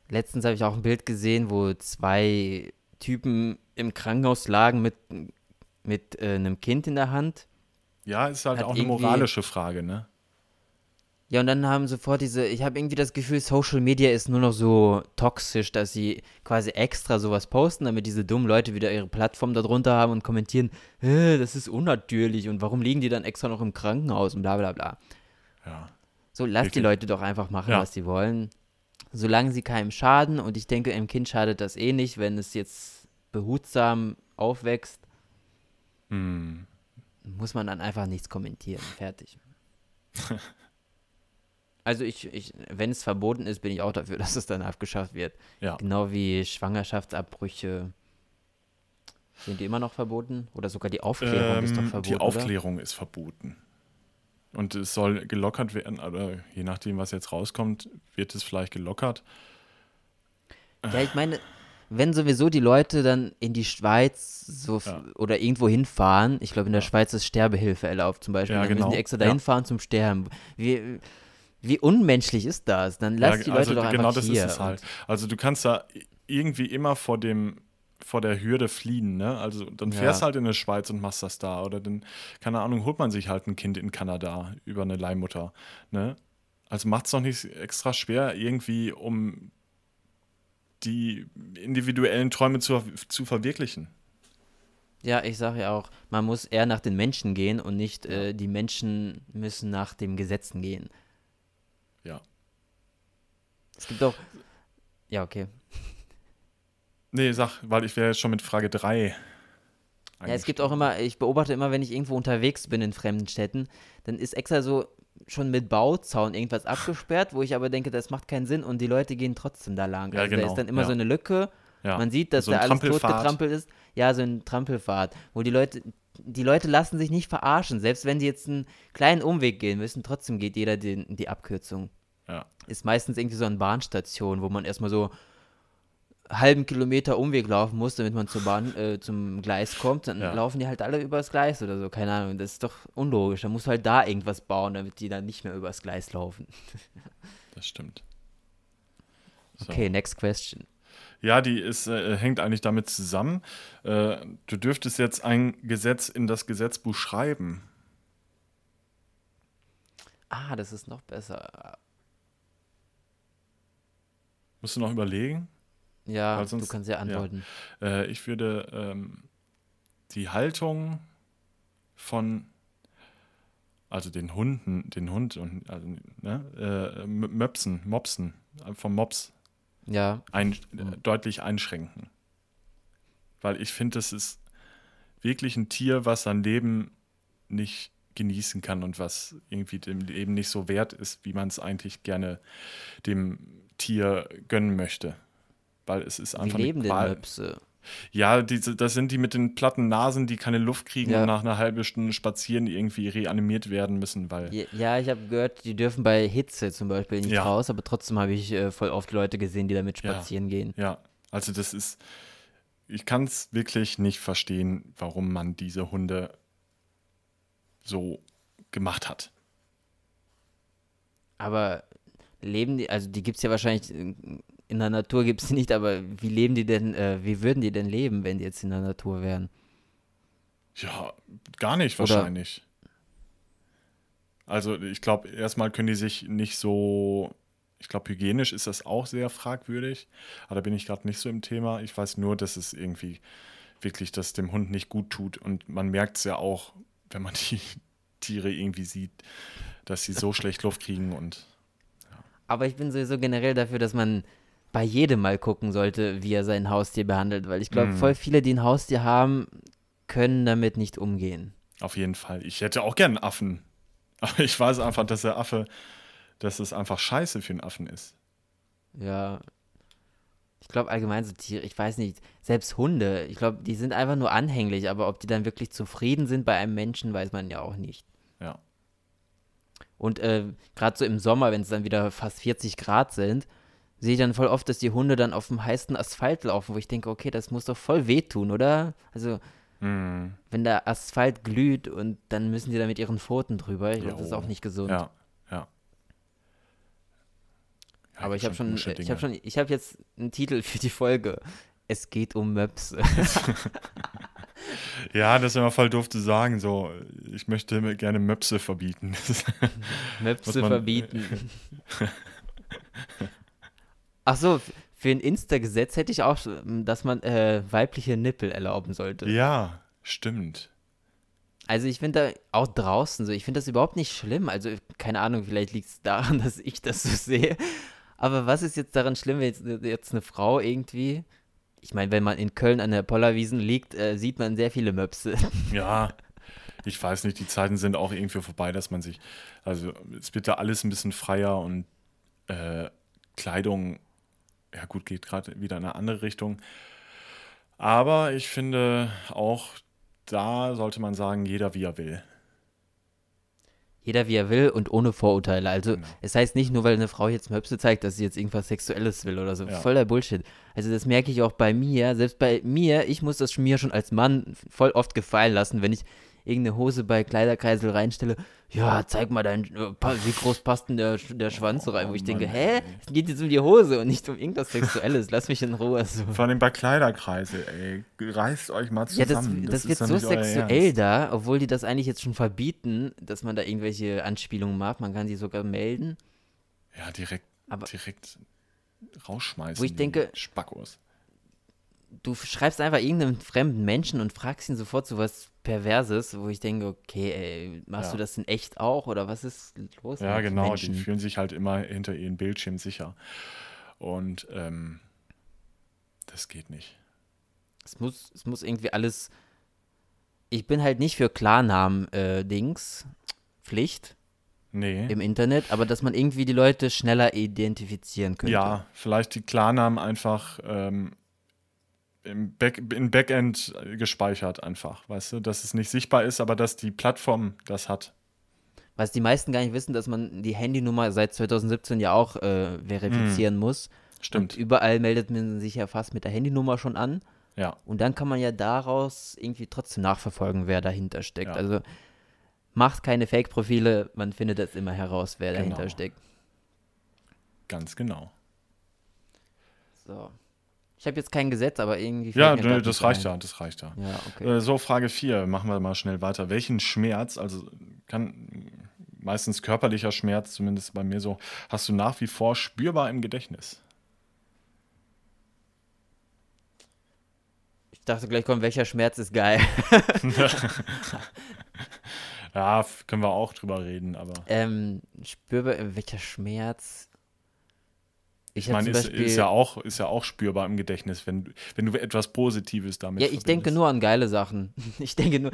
Letztens habe ich auch ein Bild gesehen, wo zwei Typen im Krankenhaus lagen mit, mit äh, einem Kind in der Hand. Ja, ist halt Hat auch eine moralische Frage, ne? Ja, und dann haben sofort diese, ich habe irgendwie das Gefühl, Social Media ist nur noch so toxisch, dass sie quasi extra sowas posten, damit diese dummen Leute wieder ihre Plattform darunter haben und kommentieren, das ist unnatürlich und warum liegen die dann extra noch im Krankenhaus und bla bla bla. Ja. So, lass die Leute doch einfach machen, ja. was sie wollen. Solange sie keinem schaden. Und ich denke, im Kind schadet das eh nicht, wenn es jetzt behutsam aufwächst. Hm. Muss man dann einfach nichts kommentieren. Fertig. also ich, ich, wenn es verboten ist, bin ich auch dafür, dass es dann abgeschafft wird. Ja. Genau wie Schwangerschaftsabbrüche. Sind die immer noch verboten? Oder sogar die Aufklärung ähm, ist doch ähm, verboten? Die Aufklärung oder? ist verboten. Und es soll gelockert werden, oder je nachdem, was jetzt rauskommt, wird es vielleicht gelockert. Ja, ich meine, wenn sowieso die Leute dann in die Schweiz so ja. oder irgendwo hinfahren, ich glaube in der ja. Schweiz ist Sterbehilfe erlaubt zum Beispiel, ja, dann genau. müssen die extra dahin fahren zum Sterben. Wie, wie unmenschlich ist das? Dann lass die Leute also doch genau einfach hier. Genau das ist es halt. Also du kannst da irgendwie immer vor dem vor der Hürde fliehen, ne? Also dann fährst ja. halt in die Schweiz und machst das da. Oder dann, keine Ahnung, holt man sich halt ein Kind in Kanada über eine Leihmutter, ne? Also macht es doch nicht extra schwer, irgendwie, um die individuellen Träume zu, zu verwirklichen. Ja, ich sage ja auch, man muss eher nach den Menschen gehen und nicht äh, die Menschen müssen nach den Gesetzen gehen. Ja. Es gibt auch. Ja, okay. Nee, sag, weil ich wäre jetzt schon mit Frage 3. Ja, es gibt auch immer, ich beobachte immer, wenn ich irgendwo unterwegs bin in fremden Städten, dann ist extra so schon mit Bauzaun irgendwas abgesperrt, wo ich aber denke, das macht keinen Sinn und die Leute gehen trotzdem da lang. Ja, also genau. da ist dann immer ja. so eine Lücke. Ja. Man sieht, dass so da alles totgetrampelt ist. Ja, so ein Trampelfahrt, wo die Leute, die Leute lassen sich nicht verarschen. Selbst wenn sie jetzt einen kleinen Umweg gehen müssen, trotzdem geht jeder den, die Abkürzung. Ja. Ist meistens irgendwie so eine Bahnstation, wo man erstmal so halben Kilometer Umweg laufen muss, damit man zur Bahn, äh, zum Gleis kommt, dann ja. laufen die halt alle übers Gleis oder so, keine Ahnung. Das ist doch unlogisch. Da musst du halt da irgendwas bauen, damit die dann nicht mehr übers Gleis laufen. das stimmt. So. Okay, next question. Ja, die ist, äh, hängt eigentlich damit zusammen. Äh, du dürftest jetzt ein Gesetz in das Gesetzbuch schreiben. Ah, das ist noch besser. Musst du noch überlegen? Ja, sonst, du kannst ja antworten. Ja. Äh, ich würde ähm, die Haltung von, also den Hunden, den Hund und also, ne, äh, Möpsen, Mopsen, äh, vom Mops ja. ein, äh, deutlich einschränken. Weil ich finde, das ist wirklich ein Tier, was sein Leben nicht genießen kann und was irgendwie dem Leben nicht so wert ist, wie man es eigentlich gerne dem Tier gönnen möchte. Weil es ist einfach. Wie leben denn Möpse? Ja, diese, das sind die mit den platten Nasen, die keine Luft kriegen ja. und nach einer halben Stunde spazieren irgendwie reanimiert werden müssen, weil. Ja, ich habe gehört, die dürfen bei Hitze zum Beispiel nicht ja. raus, aber trotzdem habe ich äh, voll oft Leute gesehen, die damit spazieren ja. gehen. Ja, also das ist. Ich kann es wirklich nicht verstehen, warum man diese Hunde so gemacht hat. Aber leben die, also die gibt es ja wahrscheinlich, in der Natur gibt es nicht, aber wie leben die denn, äh, wie würden die denn leben, wenn die jetzt in der Natur wären? Ja, gar nicht Oder wahrscheinlich. Also ich glaube, erstmal können die sich nicht so, ich glaube, hygienisch ist das auch sehr fragwürdig, aber da bin ich gerade nicht so im Thema. Ich weiß nur, dass es irgendwie wirklich das dem Hund nicht gut tut und man merkt es ja auch, wenn man die Tiere irgendwie sieht, dass sie so schlecht Luft kriegen und. Aber ich bin sowieso generell dafür, dass man bei jedem mal gucken sollte, wie er sein Haustier behandelt, weil ich glaube, mm. voll viele, die ein Haustier haben, können damit nicht umgehen. Auf jeden Fall. Ich hätte auch gern einen Affen. Aber ich weiß einfach, dass der Affe, dass es einfach scheiße für einen Affen ist. Ja, ich glaube allgemein so Tiere, ich weiß nicht, selbst Hunde, ich glaube, die sind einfach nur anhänglich, aber ob die dann wirklich zufrieden sind bei einem Menschen, weiß man ja auch nicht. Ja. Und äh, gerade so im Sommer, wenn es dann wieder fast 40 Grad sind, sehe ich dann voll oft, dass die Hunde dann auf dem heißen Asphalt laufen, wo ich denke, okay, das muss doch voll wehtun, oder? Also, mm. wenn der Asphalt glüht und dann müssen die da mit ihren Pfoten drüber, ich glaube, das ist auch nicht gesund. Ja, ja. Aber ich habe schon, ich habe schon, ich habe jetzt einen Titel für die Folge. Es geht um Möpse. ja, das ist immer voll doof zu sagen. So, ich möchte gerne Möpse verbieten. Möpse verbieten. Ach so, für ein Insta-Gesetz hätte ich auch, dass man äh, weibliche Nippel erlauben sollte. Ja, stimmt. Also ich finde da auch draußen so, ich finde das überhaupt nicht schlimm. Also keine Ahnung, vielleicht liegt es daran, dass ich das so sehe. Aber was ist jetzt daran schlimm, wenn jetzt, jetzt eine Frau irgendwie. Ich meine, wenn man in Köln an der Pollerwiesen liegt, äh, sieht man sehr viele Möpse. Ja, ich weiß nicht, die Zeiten sind auch irgendwie vorbei, dass man sich. Also, es wird da alles ein bisschen freier und äh, Kleidung, ja gut, geht gerade wieder in eine andere Richtung. Aber ich finde auch, da sollte man sagen, jeder wie er will jeder wie er will und ohne Vorurteile. Also genau. es heißt nicht nur, weil eine Frau jetzt Möpse zeigt, dass sie jetzt irgendwas Sexuelles will oder so. Ja. Voller Bullshit. Also das merke ich auch bei mir. Selbst bei mir, ich muss das mir schon als Mann voll oft gefallen lassen, wenn ich irgendeine Hose bei Kleiderkreisel reinstelle, ja, zeig mal dein, äh, wie groß passt denn der, der Schwanz rein, wo ich denke, hä, es geht jetzt um die Hose und nicht um irgendwas Sexuelles, lass mich in Ruhe. So. Vor allem bei Kleiderkreisel, ey, reißt euch mal zusammen. Ja, das, das, das wird so sexuell da, obwohl die das eigentlich jetzt schon verbieten, dass man da irgendwelche Anspielungen macht, man kann sie sogar melden. Ja, direkt, Aber direkt rausschmeißen. Wo ich denke, Spackos du schreibst einfach irgendeinen fremden Menschen und fragst ihn sofort so was Perverses, wo ich denke, okay, ey, machst ja. du das in echt auch oder was ist los? Ja, genau, Menschen? die fühlen sich halt immer hinter ihren Bildschirm sicher. Und ähm, das geht nicht. Es muss, es muss irgendwie alles. Ich bin halt nicht für Klarnamen-Dings, äh, Pflicht. Nee. Im Internet, aber dass man irgendwie die Leute schneller identifizieren könnte. Ja, vielleicht die Klarnamen einfach ähm, im, Back, im Backend gespeichert einfach, weißt du, dass es nicht sichtbar ist, aber dass die Plattform das hat. Was die meisten gar nicht wissen, dass man die Handynummer seit 2017 ja auch äh, verifizieren hm. muss. Stimmt. Und überall meldet man sich ja fast mit der Handynummer schon an. Ja. Und dann kann man ja daraus irgendwie trotzdem nachverfolgen, wer dahinter steckt. Ja. Also macht keine Fake-Profile, man findet das immer heraus, wer genau. dahinter steckt. Ganz genau. So. Ich habe jetzt kein Gesetz, aber irgendwie. Ja, das, das reicht ja, das reicht ja. ja okay. Äh, so, Frage 4, machen wir mal schnell weiter. Welchen Schmerz, also kann meistens körperlicher Schmerz, zumindest bei mir so, hast du nach wie vor spürbar im Gedächtnis? dachte gleich, komm, welcher Schmerz ist geil? ja, können wir auch drüber reden, aber. Ähm, spürbar, welcher Schmerz? Ich, meine, ist, ist, ja auch, ist ja auch spürbar im Gedächtnis, wenn, wenn du etwas Positives damit Ja, ich verbindest. denke nur an geile Sachen. Ich denke nur.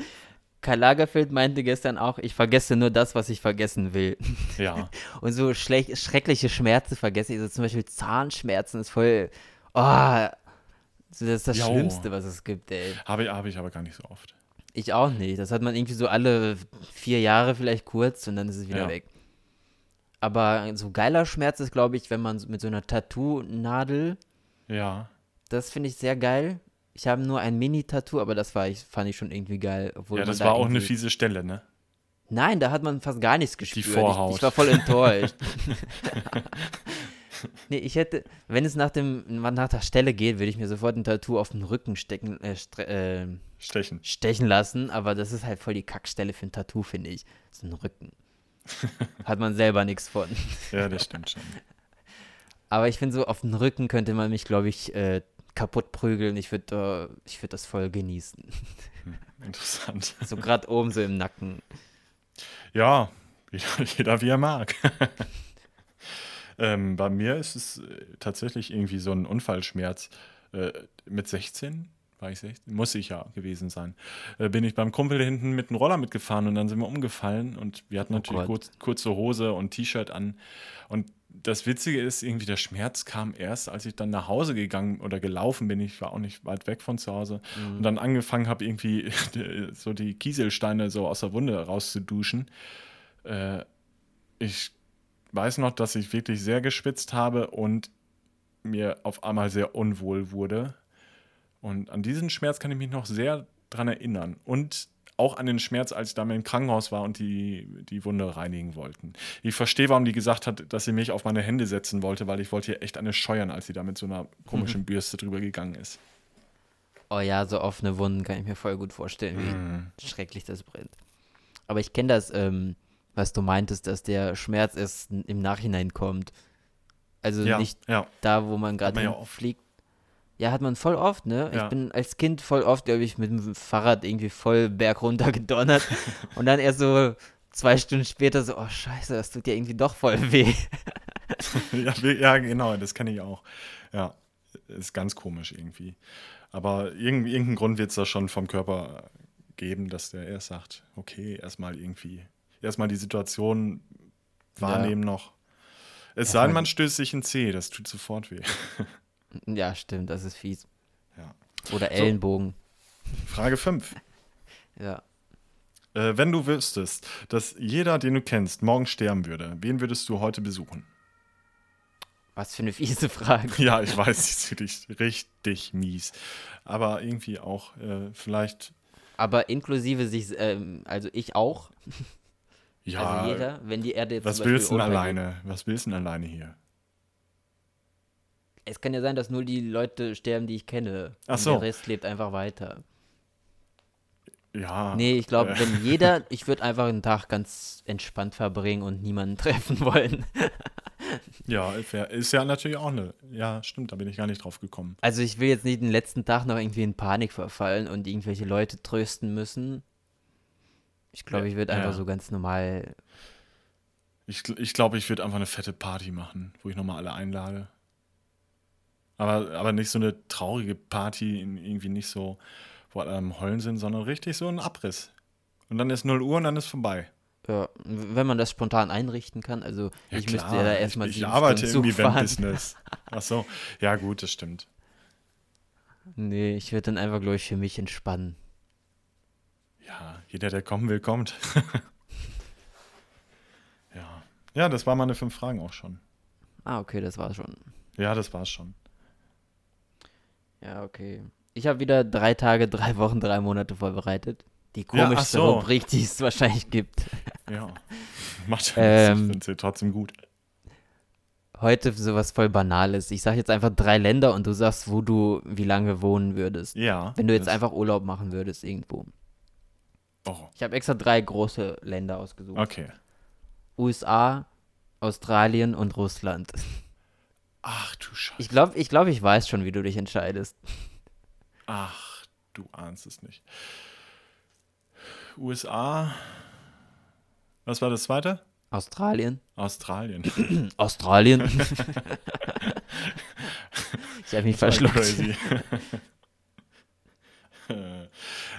Karl Lagerfeld meinte gestern auch, ich vergesse nur das, was ich vergessen will. Ja. Und so schreckliche Schmerzen vergesse ich. Also zum Beispiel Zahnschmerzen ist voll. Oh, das ist das jo. Schlimmste, was es gibt, ey. Habe ich, hab ich aber gar nicht so oft. Ich auch nicht. Das hat man irgendwie so alle vier Jahre vielleicht kurz und dann ist es wieder ja. weg. Aber so geiler Schmerz ist, glaube ich, wenn man mit so einer Tattoo-Nadel. Ja. Das finde ich sehr geil. Ich habe nur ein Mini-Tattoo, aber das war ich, fand ich schon irgendwie geil. ja, das da war auch eine fiese Stelle, ne? Nein, da hat man fast gar nichts gespürt. Die Vorhaut. Ich, ich war voll enttäuscht. nee, ich hätte, wenn es nach, dem, nach der Stelle geht, würde ich mir sofort ein Tattoo auf den Rücken stecken, äh, äh, stechen. stechen lassen, aber das ist halt voll die Kackstelle für ein Tattoo, finde ich. So ein Rücken. Hat man selber nichts von. Ja, das stimmt schon. Aber ich finde, so auf den Rücken könnte man mich, glaube ich, äh, kaputt prügeln. Ich würde äh, ich würd das voll genießen. Hm, interessant. So gerade oben so im Nacken. Ja, jeder, jeder wie er mag. ähm, bei mir ist es äh, tatsächlich irgendwie so ein Unfallschmerz. Äh, mit 16 war ich 16, muss ich ja gewesen sein, äh, bin ich beim Kumpel hinten mit einem Roller mitgefahren und dann sind wir umgefallen und wir hatten oh natürlich kurz, kurze Hose und T-Shirt an und das Witzige ist, irgendwie der Schmerz kam erst, als ich dann nach Hause gegangen oder gelaufen bin. Ich war auch nicht weit weg von zu Hause. Mhm. Und dann angefangen habe, irgendwie so die Kieselsteine so aus der Wunde rauszuduschen. Äh, ich weiß noch, dass ich wirklich sehr geschwitzt habe und mir auf einmal sehr unwohl wurde. Und an diesen Schmerz kann ich mich noch sehr dran erinnern. Und auch an den Schmerz, als ich da im Krankenhaus war und die, die Wunde reinigen wollten. Ich verstehe, warum die gesagt hat, dass sie mich auf meine Hände setzen wollte, weil ich wollte ihr echt eine scheuern, als sie da mit so einer komischen mhm. Bürste drüber gegangen ist. Oh ja, so offene Wunden kann ich mir voll gut vorstellen, wie mm. schrecklich das brennt. Aber ich kenne das, ähm, was du meintest, dass der Schmerz erst im Nachhinein kommt. Also ja, nicht ja. da, wo man gerade ja fliegt, ja, hat man voll oft, ne? Ja. Ich bin als Kind voll oft, glaube ich, mit dem Fahrrad irgendwie voll bergunter gedonnert und dann erst so zwei Stunden später so, oh scheiße, das tut ja irgendwie doch voll weh. ja, ja, genau, das kenne ich auch. Ja, ist ganz komisch irgendwie. Aber irgend, irgendeinen Grund wird es da schon vom Körper geben, dass der erst sagt, okay, erstmal irgendwie, erstmal die Situation wahrnehmen ja. noch. Es sei denn, man stößt sich in C, das tut sofort weh. Ja, stimmt, das ist fies. Ja. Oder Ellenbogen. So, Frage 5. ja. Äh, wenn du wüsstest, dass jeder, den du kennst, morgen sterben würde, wen würdest du heute besuchen? Was für eine fiese Frage. Ja, ich weiß, die ist wirklich richtig mies. Aber irgendwie auch äh, vielleicht. Aber inklusive sich, ähm, also ich auch. Ja. Also jeder, wenn die Erde jetzt Was willst du alleine? Was willst du denn alleine hier? Es kann ja sein, dass nur die Leute sterben, die ich kenne. Ach so. Und der Rest lebt einfach weiter. Ja. Nee, ich glaube, äh. wenn jeder, ich würde einfach einen Tag ganz entspannt verbringen und niemanden treffen wollen. ja, ist ja natürlich auch eine. Ja, stimmt, da bin ich gar nicht drauf gekommen. Also ich will jetzt nicht den letzten Tag noch irgendwie in Panik verfallen und irgendwelche Leute trösten müssen. Ich glaube, ich würde ja. einfach so ganz normal. Ich, ich glaube, ich würde einfach eine fette Party machen, wo ich nochmal alle einlade. Aber, aber nicht so eine traurige Party, irgendwie nicht so, wo alle am Heulen sind, sondern richtig so ein Abriss. Und dann ist 0 Uhr und dann ist vorbei. Ja, wenn man das spontan einrichten kann. Also ja, ich klar. müsste ja da erstmal Ich, ich arbeite im Event-Business. Ach so, ja gut, das stimmt. Nee, ich würde dann einfach, glaube ich, für mich entspannen. Ja, jeder, der kommen will, kommt. ja. Ja, das waren meine fünf Fragen auch schon. Ah, okay, das war's schon. Ja, das war's schon. Ja, okay. Ich habe wieder drei Tage, drei Wochen, drei Monate vorbereitet. Die komischste ja, so. Rubrik, die es wahrscheinlich gibt. Ja. Macht ja ähm, Ich finde trotzdem gut. Heute sowas voll Banales. Ich sage jetzt einfach drei Länder und du sagst, wo du wie lange wohnen würdest. Ja. Wenn du jetzt einfach Urlaub machen würdest irgendwo. Oh. Ich habe extra drei große Länder ausgesucht. Okay. USA, Australien und Russland. Ach du Scheiße. Ich glaube, ich, glaub, ich weiß schon, wie du dich entscheidest. Ach Du ahnst es nicht. USA. Was war das zweite? Australien. Australien. Australien. ich habe mich verschluckt.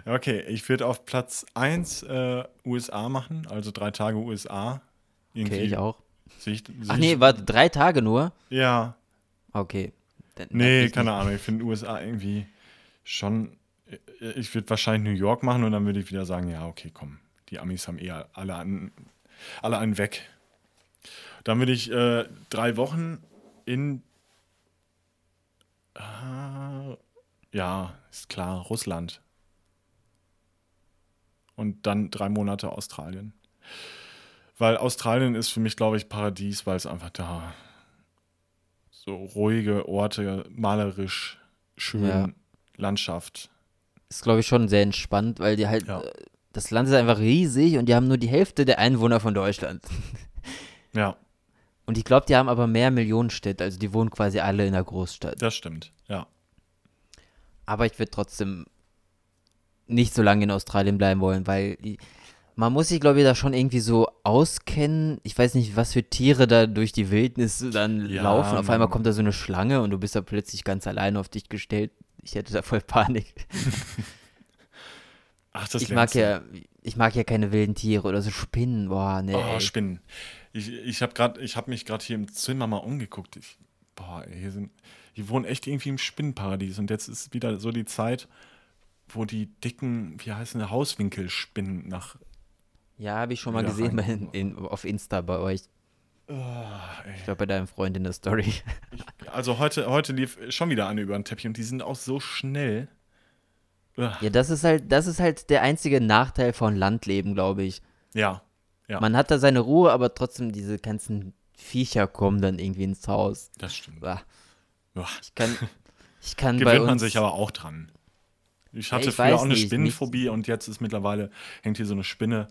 Okay, ich würde auf Platz 1 äh, USA machen, also drei Tage USA. Irgendwie okay, ich auch. Sicht, Sicht, Ach nee, warte, drei Tage nur? Ja. Okay. Dann, nee, keine nicht. Ahnung. Ich finde USA irgendwie schon. Ich würde wahrscheinlich New York machen und dann würde ich wieder sagen: Ja, okay, komm. Die Amis haben eher alle, an, alle einen weg. Dann würde ich äh, drei Wochen in. Äh, ja, ist klar, Russland. Und dann drei Monate Australien. Weil Australien ist für mich, glaube ich, Paradies, weil es einfach da so ruhige Orte, malerisch, schön, ja. Landschaft. Ist, glaube ich, schon sehr entspannt, weil die halt, ja. Äh, das Land ist einfach riesig und die haben nur die Hälfte der Einwohner von Deutschland. Ja. Und ich glaube, die haben aber mehr Millionenstädte, also die wohnen quasi alle in der Großstadt. Das stimmt, ja. Aber ich würde trotzdem nicht so lange in Australien bleiben wollen, weil die, man muss sich, glaube ich, da schon irgendwie so auskennen. Ich weiß nicht, was für Tiere da durch die Wildnis dann ja, laufen. Auf einmal kommt da so eine Schlange und du bist da plötzlich ganz alleine auf dich gestellt. Ich hätte da voll Panik. Ach, das ich mag ja, ich mag ja keine wilden Tiere oder so Spinnen. Boah, nee. Oh, ey. Spinnen. Ich, ich habe gerade, ich habe mich gerade hier im Zimmer mal umgeguckt. Ich, boah, ey, hier sind, hier wohnen echt irgendwie im Spinnenparadies und jetzt ist wieder so die Zeit, wo die dicken, wie heißen die, Hauswinkelspinnen nach ja, habe ich schon mal gesehen in, in, auf Insta bei euch. Oh, ich glaube, bei deinem Freund in der Story. Ich, also heute, heute lief schon wieder eine über den Teppich und die sind auch so schnell. Ja, das ist halt, das ist halt der einzige Nachteil von Landleben, glaube ich. Ja, ja. Man hat da seine Ruhe, aber trotzdem diese ganzen Viecher kommen dann irgendwie ins Haus. Das stimmt. Bah. Ich kann, ich kann Gewöhnt bei uns, man sich aber auch dran. Ich hatte ja, ich früher auch eine nicht, Spinnenphobie nicht. und jetzt ist mittlerweile, hängt hier so eine Spinne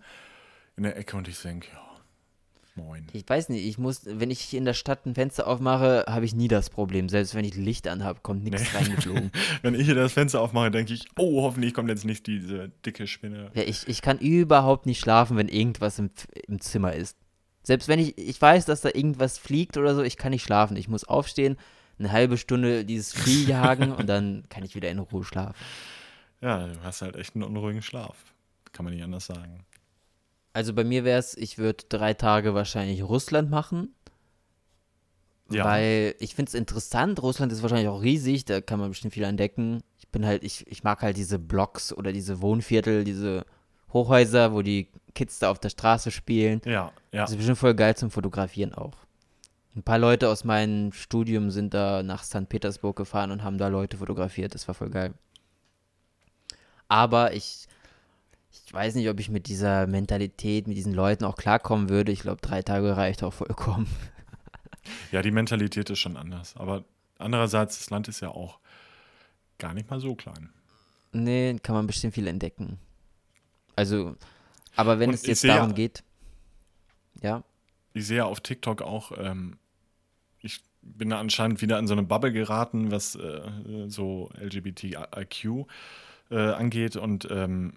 in der Ecke und ich denke, ja, moin. Ich weiß nicht, ich muss, wenn ich in der Stadt ein Fenster aufmache, habe ich nie das Problem. Selbst wenn ich Licht anhabe, kommt nichts nee. reingeflogen. wenn ich hier das Fenster aufmache, denke ich, oh, hoffentlich kommt jetzt nicht diese dicke Spinne. Ja, ich, ich kann überhaupt nicht schlafen, wenn irgendwas im, im Zimmer ist. Selbst wenn ich, ich weiß, dass da irgendwas fliegt oder so, ich kann nicht schlafen. Ich muss aufstehen, eine halbe Stunde dieses Vieh jagen und dann kann ich wieder in Ruhe schlafen. Ja, du hast halt echt einen unruhigen Schlaf. Kann man nicht anders sagen. Also bei mir wäre es, ich würde drei Tage wahrscheinlich Russland machen. Ja. Weil ich finde es interessant. Russland ist wahrscheinlich auch riesig, da kann man bestimmt viel entdecken. Ich bin halt, ich, ich mag halt diese Blocks oder diese Wohnviertel, diese Hochhäuser, wo die Kids da auf der Straße spielen. Ja, ja. Das ist bestimmt voll geil zum Fotografieren auch. Ein paar Leute aus meinem Studium sind da nach St. Petersburg gefahren und haben da Leute fotografiert. Das war voll geil. Aber ich ich weiß nicht, ob ich mit dieser Mentalität, mit diesen Leuten auch klarkommen würde. Ich glaube, drei Tage reicht auch vollkommen. Ja, die Mentalität ist schon anders. Aber andererseits, das Land ist ja auch gar nicht mal so klein. Nee, kann man bestimmt viel entdecken. Also, aber wenn Und es jetzt darum geht, ja. Ich sehe auf TikTok auch, ähm, ich bin da anscheinend wieder in so eine Bubble geraten, was äh, so LGBTIQ äh, angeht. Und ähm,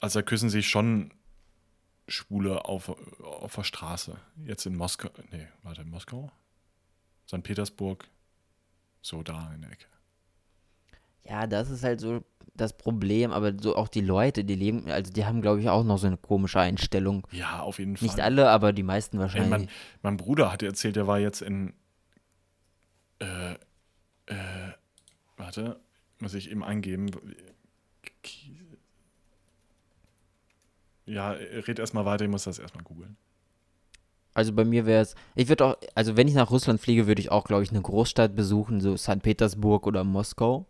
also da küssen sich schon Schwule auf, auf der Straße. Jetzt in Moskau, nee, warte, in Moskau? St. Petersburg, so da in der Ecke. Ja, das ist halt so das Problem, aber so auch die Leute, die leben, also die haben, glaube ich, auch noch so eine komische Einstellung. Ja, auf jeden Fall. Nicht alle, aber die meisten wahrscheinlich. Ey, mein, mein, Bruder hat erzählt, der war jetzt in, äh, äh, warte, muss ich eben eingeben, ja, red erstmal weiter, ich muss das erstmal googeln. Also bei mir wäre es, ich würde auch, also wenn ich nach Russland fliege, würde ich auch, glaube ich, eine Großstadt besuchen, so St. Petersburg oder Moskau.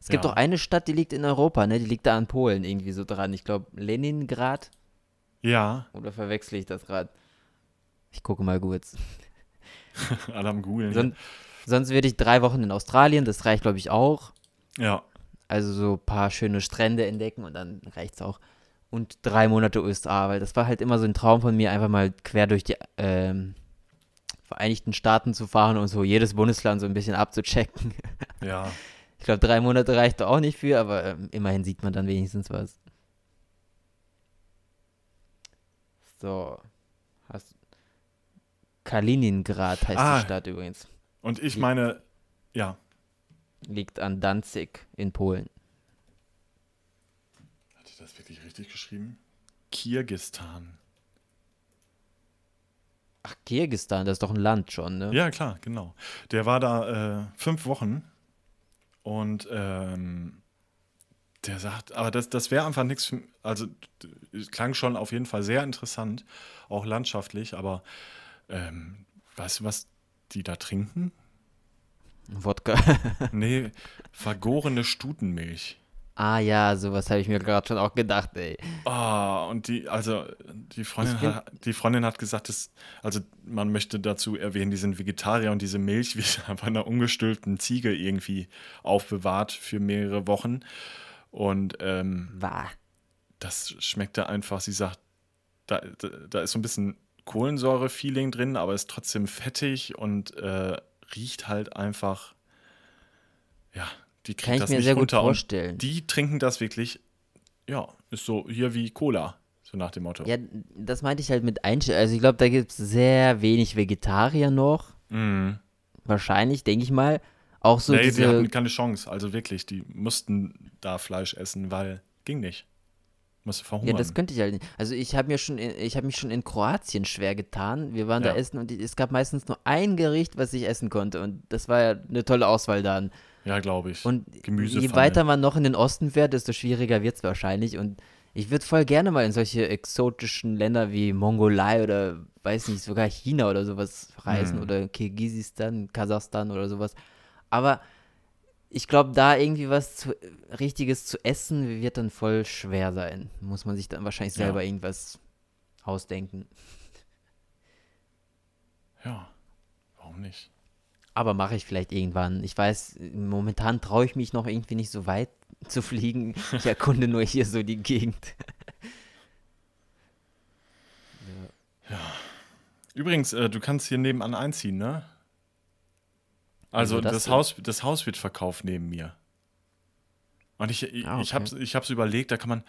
Es gibt ja. doch eine Stadt, die liegt in Europa, ne? Die liegt da an Polen irgendwie so dran. Ich glaube, Leningrad. Ja. Oder verwechsel ich das gerade? Ich gucke mal kurz. Alle am googeln. Son sonst würde ich drei Wochen in Australien, das reicht, glaube ich, auch. Ja. Also so ein paar schöne Strände entdecken und dann reicht es auch und drei Monate USA, weil das war halt immer so ein Traum von mir, einfach mal quer durch die ähm, Vereinigten Staaten zu fahren und so jedes Bundesland so ein bisschen abzuchecken. Ja. Ich glaube, drei Monate reicht auch nicht für, aber ähm, immerhin sieht man dann wenigstens was. So. Hast Kaliningrad heißt ah, die Stadt übrigens. Und ich meine, ja. Liegt an Danzig in Polen. Hat ich das wirklich richtig geschrieben? Kirgistan. Ach, Kirgistan, das ist doch ein Land schon, ne? Ja, klar, genau. Der war da äh, fünf Wochen und ähm, der sagt, aber das, das wäre einfach nichts, also klang schon auf jeden Fall sehr interessant, auch landschaftlich, aber ähm, weißt du, was die da trinken? Wodka. nee, vergorene Stutenmilch. Ah ja, sowas habe ich mir gerade schon auch gedacht, ey. Ah, und die, also die Freundin, hat, die Freundin hat gesagt, dass, also man möchte dazu erwähnen, die sind Vegetarier und diese Milch wird bei einer ungestülpten Ziege irgendwie aufbewahrt für mehrere Wochen. Und ähm, War. das schmeckt da einfach, sie sagt, da, da, da ist so ein bisschen Kohlensäure-Feeling drin, aber ist trotzdem fettig und äh, riecht halt einfach, ja, die Kann ich mir sehr gut vorstellen. Die trinken das wirklich, ja, ist so hier wie Cola, so nach dem Motto. Ja, das meinte ich halt mit Einstellung. Also ich glaube, da gibt es sehr wenig Vegetarier noch. Mm. Wahrscheinlich, denke ich mal. Auch so nee, diese... die hatten keine Chance. Also wirklich, die mussten da Fleisch essen, weil ging nicht. Musste verhungern. Ja, das könnte ich halt nicht. Also ich habe mir schon, ich habe mich schon in Kroatien schwer getan. Wir waren ja. da essen und es gab meistens nur ein Gericht, was ich essen konnte und das war ja eine tolle Auswahl dann. Ja, glaube ich. Und je weiter man noch in den Osten fährt, desto schwieriger wird es wahrscheinlich. Und ich würde voll gerne mal in solche exotischen Länder wie Mongolei oder, weiß nicht, sogar China oder sowas reisen hm. oder Kirgisistan, Kasachstan oder sowas. Aber ich glaube, da irgendwie was zu, Richtiges zu essen, wird dann voll schwer sein. Muss man sich dann wahrscheinlich selber ja. irgendwas ausdenken. Ja, warum nicht? Aber mache ich vielleicht irgendwann. Ich weiß, momentan traue ich mich noch irgendwie nicht so weit zu fliegen. Ich erkunde nur hier so die Gegend. ja. ja. Übrigens, äh, du kannst hier nebenan einziehen, ne? Also, also das, das Haus, das Haus wird verkauft neben mir. Und ich, ich, ah, okay. ich habe ich hab's überlegt, da kann man,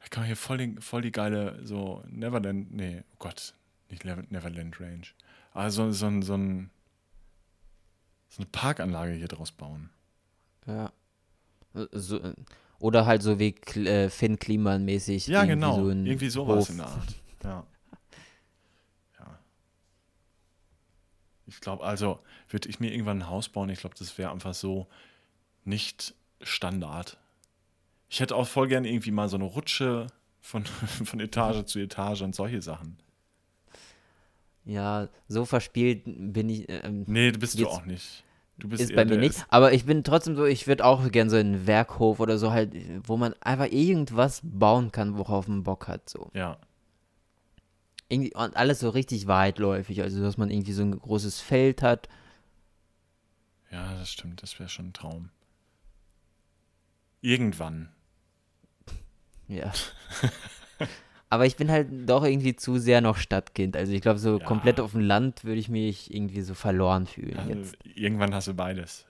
da kann man hier voll, den, voll die geile, so Neverland, nee, oh Gott, nicht Neverland Range. Also so, so, so ein so eine Parkanlage hier draus bauen. Ja. So, oder halt so wie äh, Finn Kliman mäßig. Ja, genau. So irgendwie sowas Hof. in der Art. Ja. ja. Ich glaube, also würde ich mir irgendwann ein Haus bauen, ich glaube, das wäre einfach so nicht Standard. Ich hätte auch voll gerne irgendwie mal so eine Rutsche von, von Etage zu Etage und solche Sachen. Ja, so verspielt bin ich. Ähm, nee, bist du auch nicht. Du bist ist bei mir nicht. Aber ich bin trotzdem so, ich würde auch gerne so einen Werkhof oder so halt, wo man einfach irgendwas bauen kann, worauf man Bock hat. So. Ja. Irgendwie, und alles so richtig weitläufig, also dass man irgendwie so ein großes Feld hat. Ja, das stimmt, das wäre schon ein Traum. Irgendwann. Ja. Aber ich bin halt doch irgendwie zu sehr noch Stadtkind. Also ich glaube, so ja. komplett auf dem Land würde ich mich irgendwie so verloren fühlen. Also jetzt. Irgendwann hast du beides.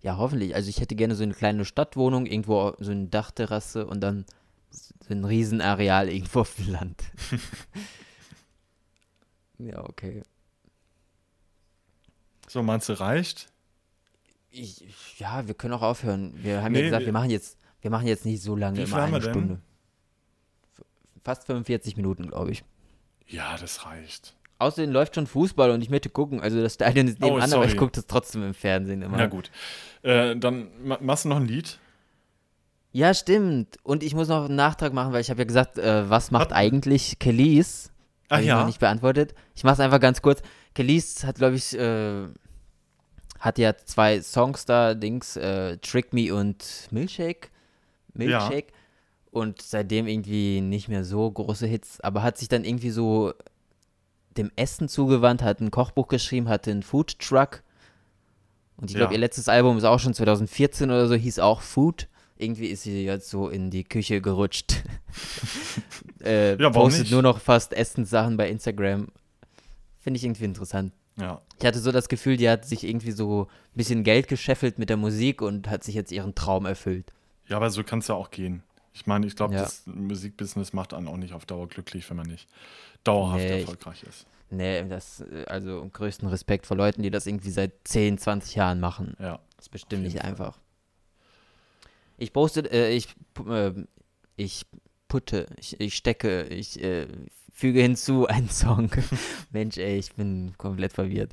Ja, hoffentlich. Also ich hätte gerne so eine kleine Stadtwohnung, irgendwo so eine Dachterrasse und dann so ein Riesenareal irgendwo auf dem Land. ja, okay. So, meinst du, reicht? Ich, ja, wir können auch aufhören. Wir haben nee, ja gesagt, wir, wir, machen jetzt, wir machen jetzt nicht so lange, immer eine Stunde. Denn? Fast 45 Minuten, glaube ich. Ja, das reicht. Außerdem läuft schon Fußball und ich möchte gucken. Also das Stadion ist nebenan, oh, aber ich gucke das trotzdem im Fernsehen immer. Na gut. Äh, dann machst du noch ein Lied? Ja, stimmt. Und ich muss noch einen Nachtrag machen, weil ich habe ja gesagt, äh, was macht Hat, eigentlich Kelis? Ach ja. Ich noch nicht beantwortet. Ich mache es einfach ganz kurz. Kelis hat, glaube ich, äh, hat ja zwei Songs da, Dings, äh, Trick Me und Milkshake. Milkshake. Ja und seitdem irgendwie nicht mehr so große Hits, aber hat sich dann irgendwie so dem Essen zugewandt, hat ein Kochbuch geschrieben, hatte einen Food Truck. Und ich glaube, ihr letztes Album ist auch schon 2014 oder so, hieß auch Food. Irgendwie ist sie jetzt so in die Küche gerutscht. äh, ja, postet nicht? nur noch fast Essenssachen bei Instagram. Finde ich irgendwie interessant. Ja. Ich hatte so das Gefühl, die hat sich irgendwie so ein bisschen Geld gescheffelt mit der Musik und hat sich jetzt ihren Traum erfüllt. Ja, aber so kann es ja auch gehen. Ich meine, ich glaube, Ja. das Musikbusiness macht einen auch nicht auf Dauer glücklich, wenn man nicht dauerhaft Nee, ich- erfolgreich ist. Nee, das, äh, also größten Respekt vor Leuten, die das irgendwie seit 10, 20 Jahren machen. Ja. Das ist bestimmt nicht Fall. einfach. Ich poste, äh, ich, äh, ich putte, ich, ich stecke, ich äh, füge hinzu einen Song. Mensch, ey, ich bin komplett verwirrt.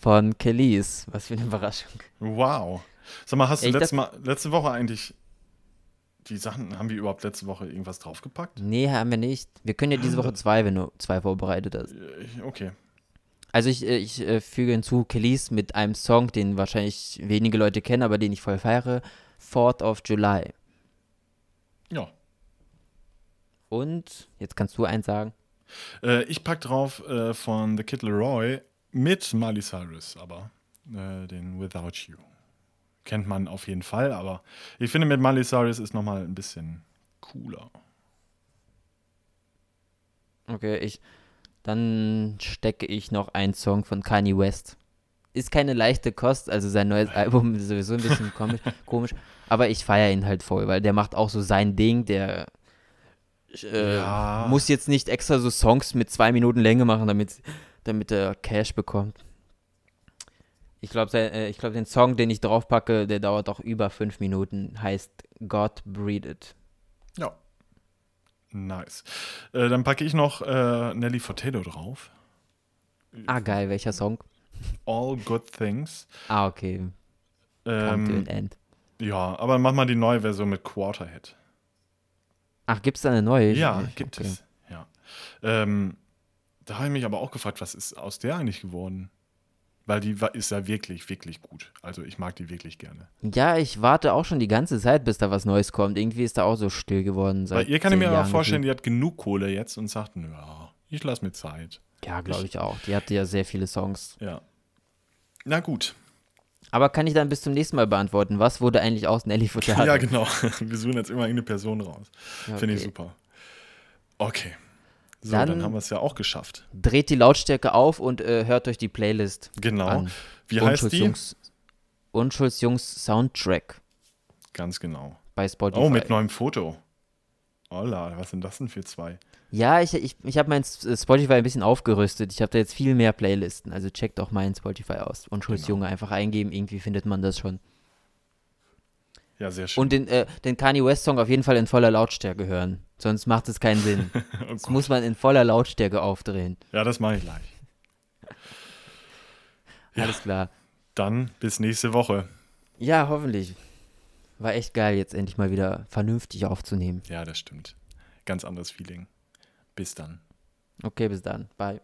Von Kellys. Was für eine Überraschung. Wow. Sag mal, hast du Ja, ich letzte, mal, letzte Woche eigentlich die Sachen, haben wir überhaupt letzte Woche irgendwas draufgepackt? Nee, haben wir nicht. Wir können ja diese Woche zwei, wenn du zwei vorbereitet hast. Okay. Also ich, äh, ich äh, füge hinzu Kellys mit einem Song, den wahrscheinlich wenige Leute kennen, aber den ich voll feiere. 4th of July. Ja. Und, jetzt kannst du eins sagen. Äh, ich pack drauf äh, von The Kid Leroy mit Miley Cyrus, aber äh, den Without You. Kennt man auf jeden Fall, aber ich finde mit Miley Cyrus ist nochmal ein bisschen cooler. Okay, ich. Dann stecke ich noch einen Song von Kanye West. Ist keine leichte Kost, also sein neues Album ist sowieso ein bisschen komisch, komisch aber ich feiere ihn halt voll, weil der macht auch so sein Ding, der äh, Ja. muss jetzt nicht extra so Songs mit zwei Minuten Länge machen, damit, damit er Cash bekommt. Ich glaube, äh, ich glaub, den Song, den ich draufpacke, der dauert auch über fünf Minuten, heißt God Breed It. Ja. Nice. Äh, dann packe ich noch äh, Nelly Furtado drauf. Ah, geil, welcher Song? All Good Things. Ah, okay. Come to an Ähm, End. ja, aber mach mal die neue Version mit Quarterhead. Ach, gibt's da eine neue? Ja, ich- gibt okay. es. Ja. Ähm, da habe ich mich aber auch gefragt, was ist aus der eigentlich geworden? Weil die ist ja wirklich, wirklich gut. Also ich mag die wirklich gerne. Ja, ich warte auch schon die ganze Zeit, bis da was Neues kommt. Irgendwie ist da auch so still geworden. Bei Seit ihr kann ich mir aber vorstellen, die hat genug Kohle jetzt und sagt, ja, ich lasse mir Zeit. Ja, glaube ich auch. Die hatte ja sehr viele Songs. Ja. Na gut. Aber kann ich dann bis zum nächsten Mal beantworten? Was wurde eigentlich aus Nelly Furtado? Ja, genau. Wir suchen jetzt immer irgendeine Person raus. Ja, Finde ich okay. super. Okay. So, dann, Dann- haben wir es ja auch geschafft. Dreht die Lautstärke auf und äh, hört euch die Playlist Genau. an. Wie heißt die? Unschuldsjungs, Soundtrack Ganz genau. bei Spotify. Oh, mit neuem Foto. Holla, was sind das denn für zwei? Ja, ich, ich, ich habe mein S- Spotify ein bisschen aufgerüstet. Ich habe da jetzt viel mehr Playlisten. Also checkt auch meinen Spotify aus. Unschuldsjunge Genau. einfach eingeben. Irgendwie findet man das schon. Ja, sehr schön. Und den, äh, den Kanye West Song auf jeden Fall in voller Lautstärke hören. Sonst macht es keinen Sinn. Oh Das muss man in voller Lautstärke aufdrehen. ja, das mache ich gleich. Ja. Alles klar. Dann bis nächste Woche. Ja, hoffentlich. War echt geil, jetzt endlich mal wieder vernünftig aufzunehmen. Ja, das stimmt. Ganz anderes Feeling. Bis dann. Okay, bis dann. Bye.